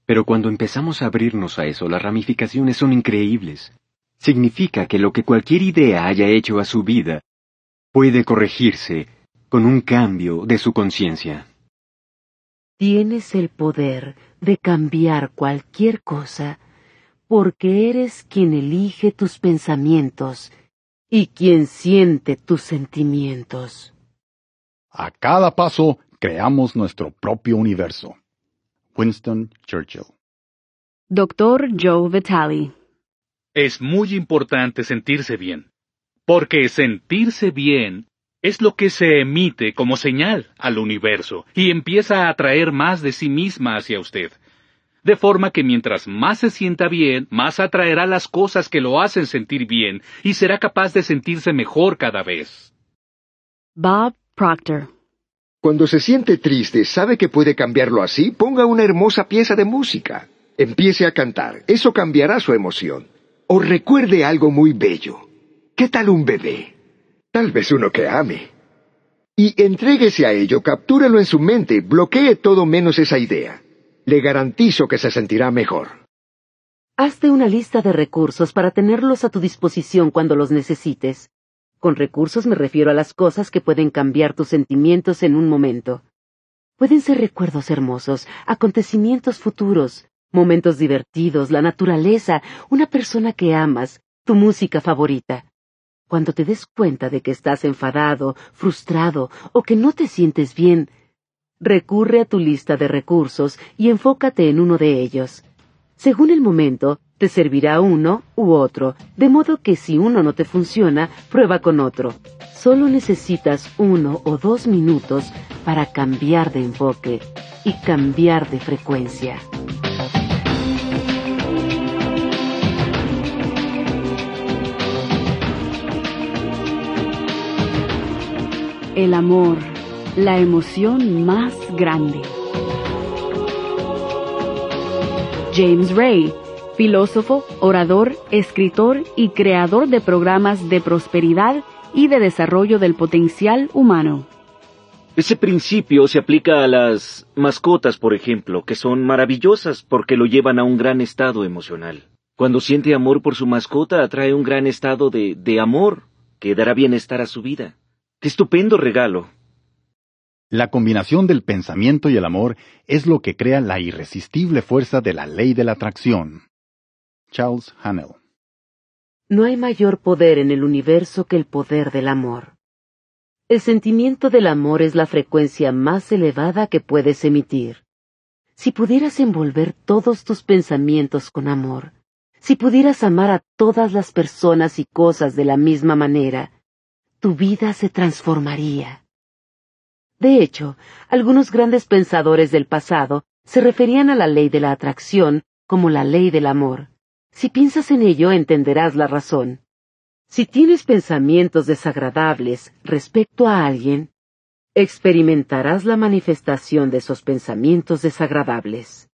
pero cuando empezamos a abrirnos a eso, las ramificaciones son increíbles significa que lo que cualquier idea haya hecho a su vida puede corregirse con un cambio de su conciencia. Tienes el poder de cambiar cualquier cosa porque eres quien elige tus pensamientos y quien siente tus sentimientos. A cada paso creamos nuestro propio universo. Winston Churchill. Dr. Joe Vitale es muy importante sentirse bien, porque sentirse bien es lo que se emite como señal al universo y empieza a atraer más de sí misma hacia usted. De forma que mientras más se sienta bien, más atraerá las cosas que lo hacen sentir bien y será capaz de sentirse mejor cada vez. Bob Proctor Cuando se siente triste, sabe que puede cambiarlo así, ponga una hermosa pieza de música. Empiece a cantar. Eso cambiará su emoción. O recuerde algo muy bello. ¿Qué tal un bebé? Tal vez uno que ame. Y entréguese a ello, captúrelo en su mente, bloquee todo menos esa idea. Le garantizo que se sentirá mejor. Hazte una lista de recursos para tenerlos a tu disposición cuando los necesites. Con recursos me refiero a las cosas que pueden cambiar tus sentimientos en un momento. Pueden ser recuerdos hermosos, acontecimientos futuros, momentos divertidos, la naturaleza, una persona que amas, tu música favorita. Cuando te des cuenta de que estás enfadado, frustrado o que no te sientes bien, recurre a tu lista de recursos y enfócate en uno de ellos. Según el momento, te servirá uno u otro, de modo que si uno no te funciona, prueba con otro. Solo necesitas uno o dos minutos para cambiar de enfoque y cambiar de frecuencia. El amor, la emoción más grande. James Ray, filósofo, orador, escritor y creador de programas de prosperidad y de desarrollo del potencial humano. Ese principio se aplica a las mascotas, por ejemplo, que son maravillosas porque lo llevan a un gran estado emocional. Cuando siente amor por su mascota, atrae un gran estado de, de amor que dará bienestar a su vida. ¡Qué estupendo regalo! La combinación del pensamiento y el amor es lo que crea la irresistible fuerza de la ley de la atracción. Charles Hannell No hay mayor poder en el universo que el poder del amor. El sentimiento del amor es la frecuencia más elevada que puedes emitir. Si pudieras envolver todos tus pensamientos con amor, si pudieras amar a todas las personas y cosas de la misma manera, tu vida se transformaría. De hecho, algunos grandes pensadores del pasado se referían a la ley de la atracción como la ley del amor. Si piensas en ello, entenderás la razón. Si tienes pensamientos desagradables respecto a alguien, experimentarás la manifestación de esos pensamientos desagradables.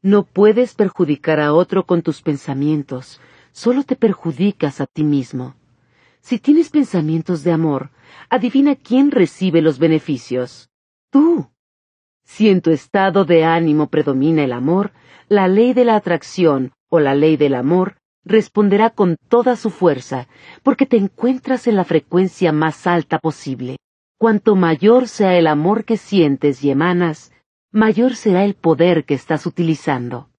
No puedes perjudicar a otro con tus pensamientos, solo te perjudicas a ti mismo. Si tienes pensamientos de amor, adivina quién recibe los beneficios. Tú. Si en tu estado de ánimo predomina el amor, la ley de la atracción o la ley del amor responderá con toda su fuerza, porque te encuentras en la frecuencia más alta posible. Cuanto mayor sea el amor que sientes y emanas, mayor será el poder que estás utilizando.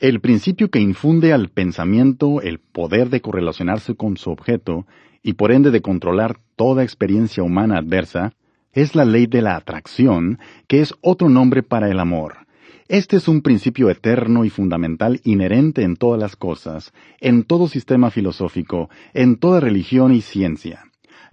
El principio que infunde al pensamiento el poder de correlacionarse con su objeto y por ende de controlar toda experiencia humana adversa es la ley de la atracción, que es otro nombre para el amor. Este es un principio eterno y fundamental inherente en todas las cosas, en todo sistema filosófico, en toda religión y ciencia.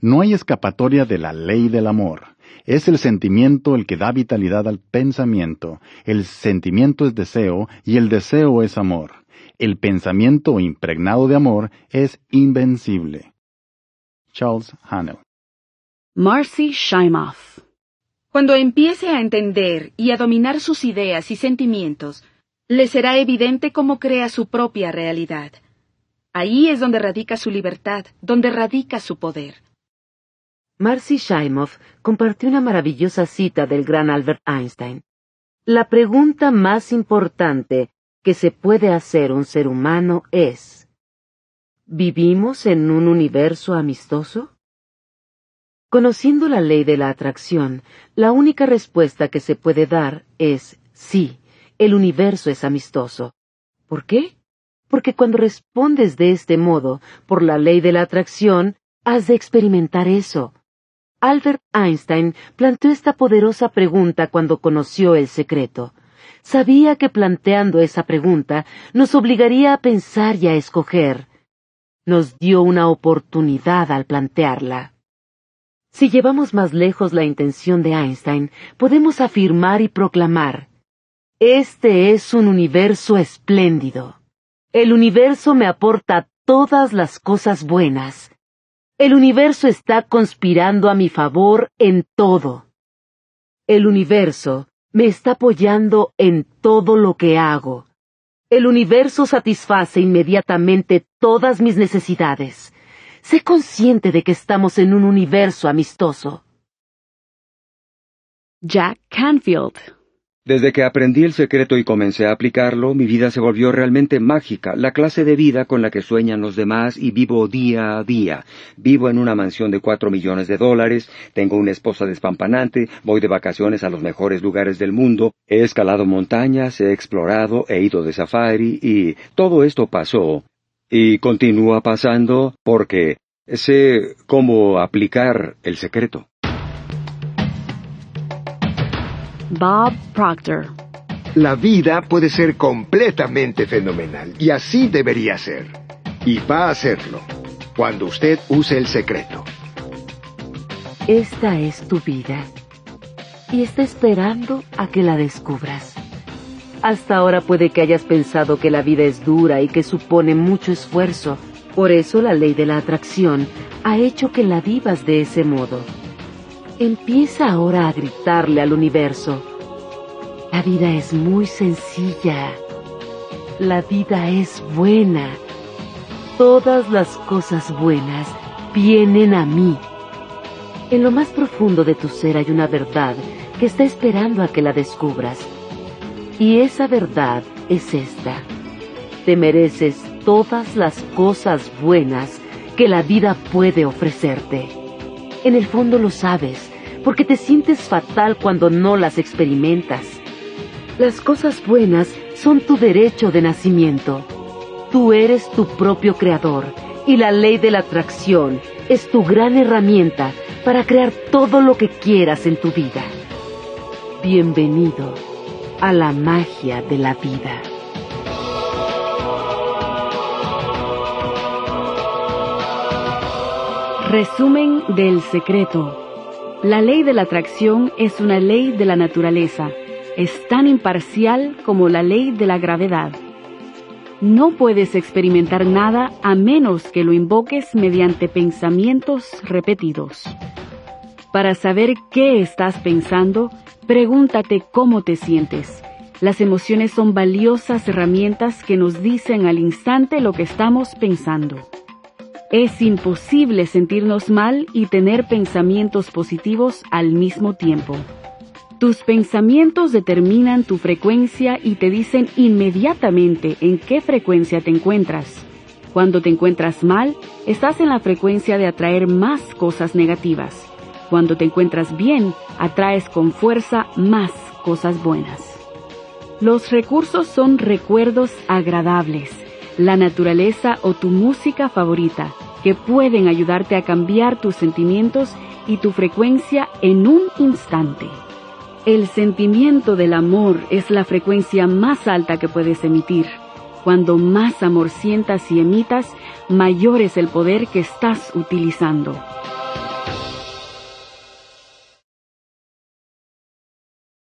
No hay escapatoria de la ley del amor. Es el sentimiento el que da vitalidad al pensamiento. El sentimiento es deseo y el deseo es amor. El pensamiento impregnado de amor es invencible. Charles Hannell. Marcy Shimoff. Cuando empiece a entender y a dominar sus ideas y sentimientos, le será evidente cómo crea su propia realidad. Ahí es donde radica su libertad, donde radica su poder. Marcy Shimoff compartió una maravillosa cita del gran Albert Einstein. La pregunta más importante que se puede hacer un ser humano es, ¿vivimos en un universo amistoso? Conociendo la ley de la atracción, la única respuesta que se puede dar es sí, el universo es amistoso. ¿Por qué? Porque cuando respondes de este modo, por la ley de la atracción, has de experimentar eso, Albert Einstein planteó esta poderosa pregunta cuando conoció el secreto. Sabía que planteando esa pregunta nos obligaría a pensar y a escoger. Nos dio una oportunidad al plantearla. Si llevamos más lejos la intención de Einstein, podemos afirmar y proclamar, Este es un universo espléndido. El universo me aporta todas las cosas buenas el universo está conspirando a mi favor en todo. El universo me está apoyando en todo lo que hago. El universo satisface inmediatamente todas mis necesidades. Sé consciente de que estamos en un universo amistoso. Jack Canfield desde que aprendí el secreto y comencé a aplicarlo, mi vida se volvió realmente mágica, la clase de vida con la que sueñan los demás y vivo día a día. Vivo en una mansión de cuatro millones de dólares, tengo una esposa despampanante, voy de vacaciones a los mejores lugares del mundo, he escalado montañas, he explorado, he ido de safari y todo esto pasó y continúa pasando porque sé cómo aplicar el secreto. Bob Proctor. La vida puede ser completamente fenomenal y así debería ser. Y va a serlo cuando usted use el secreto. Esta es tu vida y está esperando a que la descubras. Hasta ahora puede que hayas pensado que la vida es dura y que supone mucho esfuerzo. Por eso la ley de la atracción ha hecho que la vivas de ese modo. Empieza ahora a gritarle al universo. La vida es muy sencilla. La vida es buena. Todas las cosas buenas vienen a mí. En lo más profundo de tu ser hay una verdad que está esperando a que la descubras. Y esa verdad es esta. Te mereces todas las cosas buenas que la vida puede ofrecerte. En el fondo lo sabes, porque te sientes fatal cuando no las experimentas. Las cosas buenas son tu derecho de nacimiento. Tú eres tu propio creador y la ley de la atracción es tu gran herramienta para crear todo lo que quieras en tu vida. Bienvenido a la magia de la vida. Resumen del secreto. La ley de la atracción es una ley de la naturaleza. Es tan imparcial como la ley de la gravedad. No puedes experimentar nada a menos que lo invoques mediante pensamientos repetidos. Para saber qué estás pensando, pregúntate cómo te sientes. Las emociones son valiosas herramientas que nos dicen al instante lo que estamos pensando. Es imposible sentirnos mal y tener pensamientos positivos al mismo tiempo. Tus pensamientos determinan tu frecuencia y te dicen inmediatamente en qué frecuencia te encuentras. Cuando te encuentras mal, estás en la frecuencia de atraer más cosas negativas. Cuando te encuentras bien, atraes con fuerza más cosas buenas. Los recursos son recuerdos agradables, la naturaleza o tu música favorita, que pueden ayudarte a cambiar tus sentimientos y tu frecuencia en un instante. El sentimiento del amor es la frecuencia más alta que puedes emitir. Cuando más amor sientas y emitas, mayor es el poder que estás utilizando.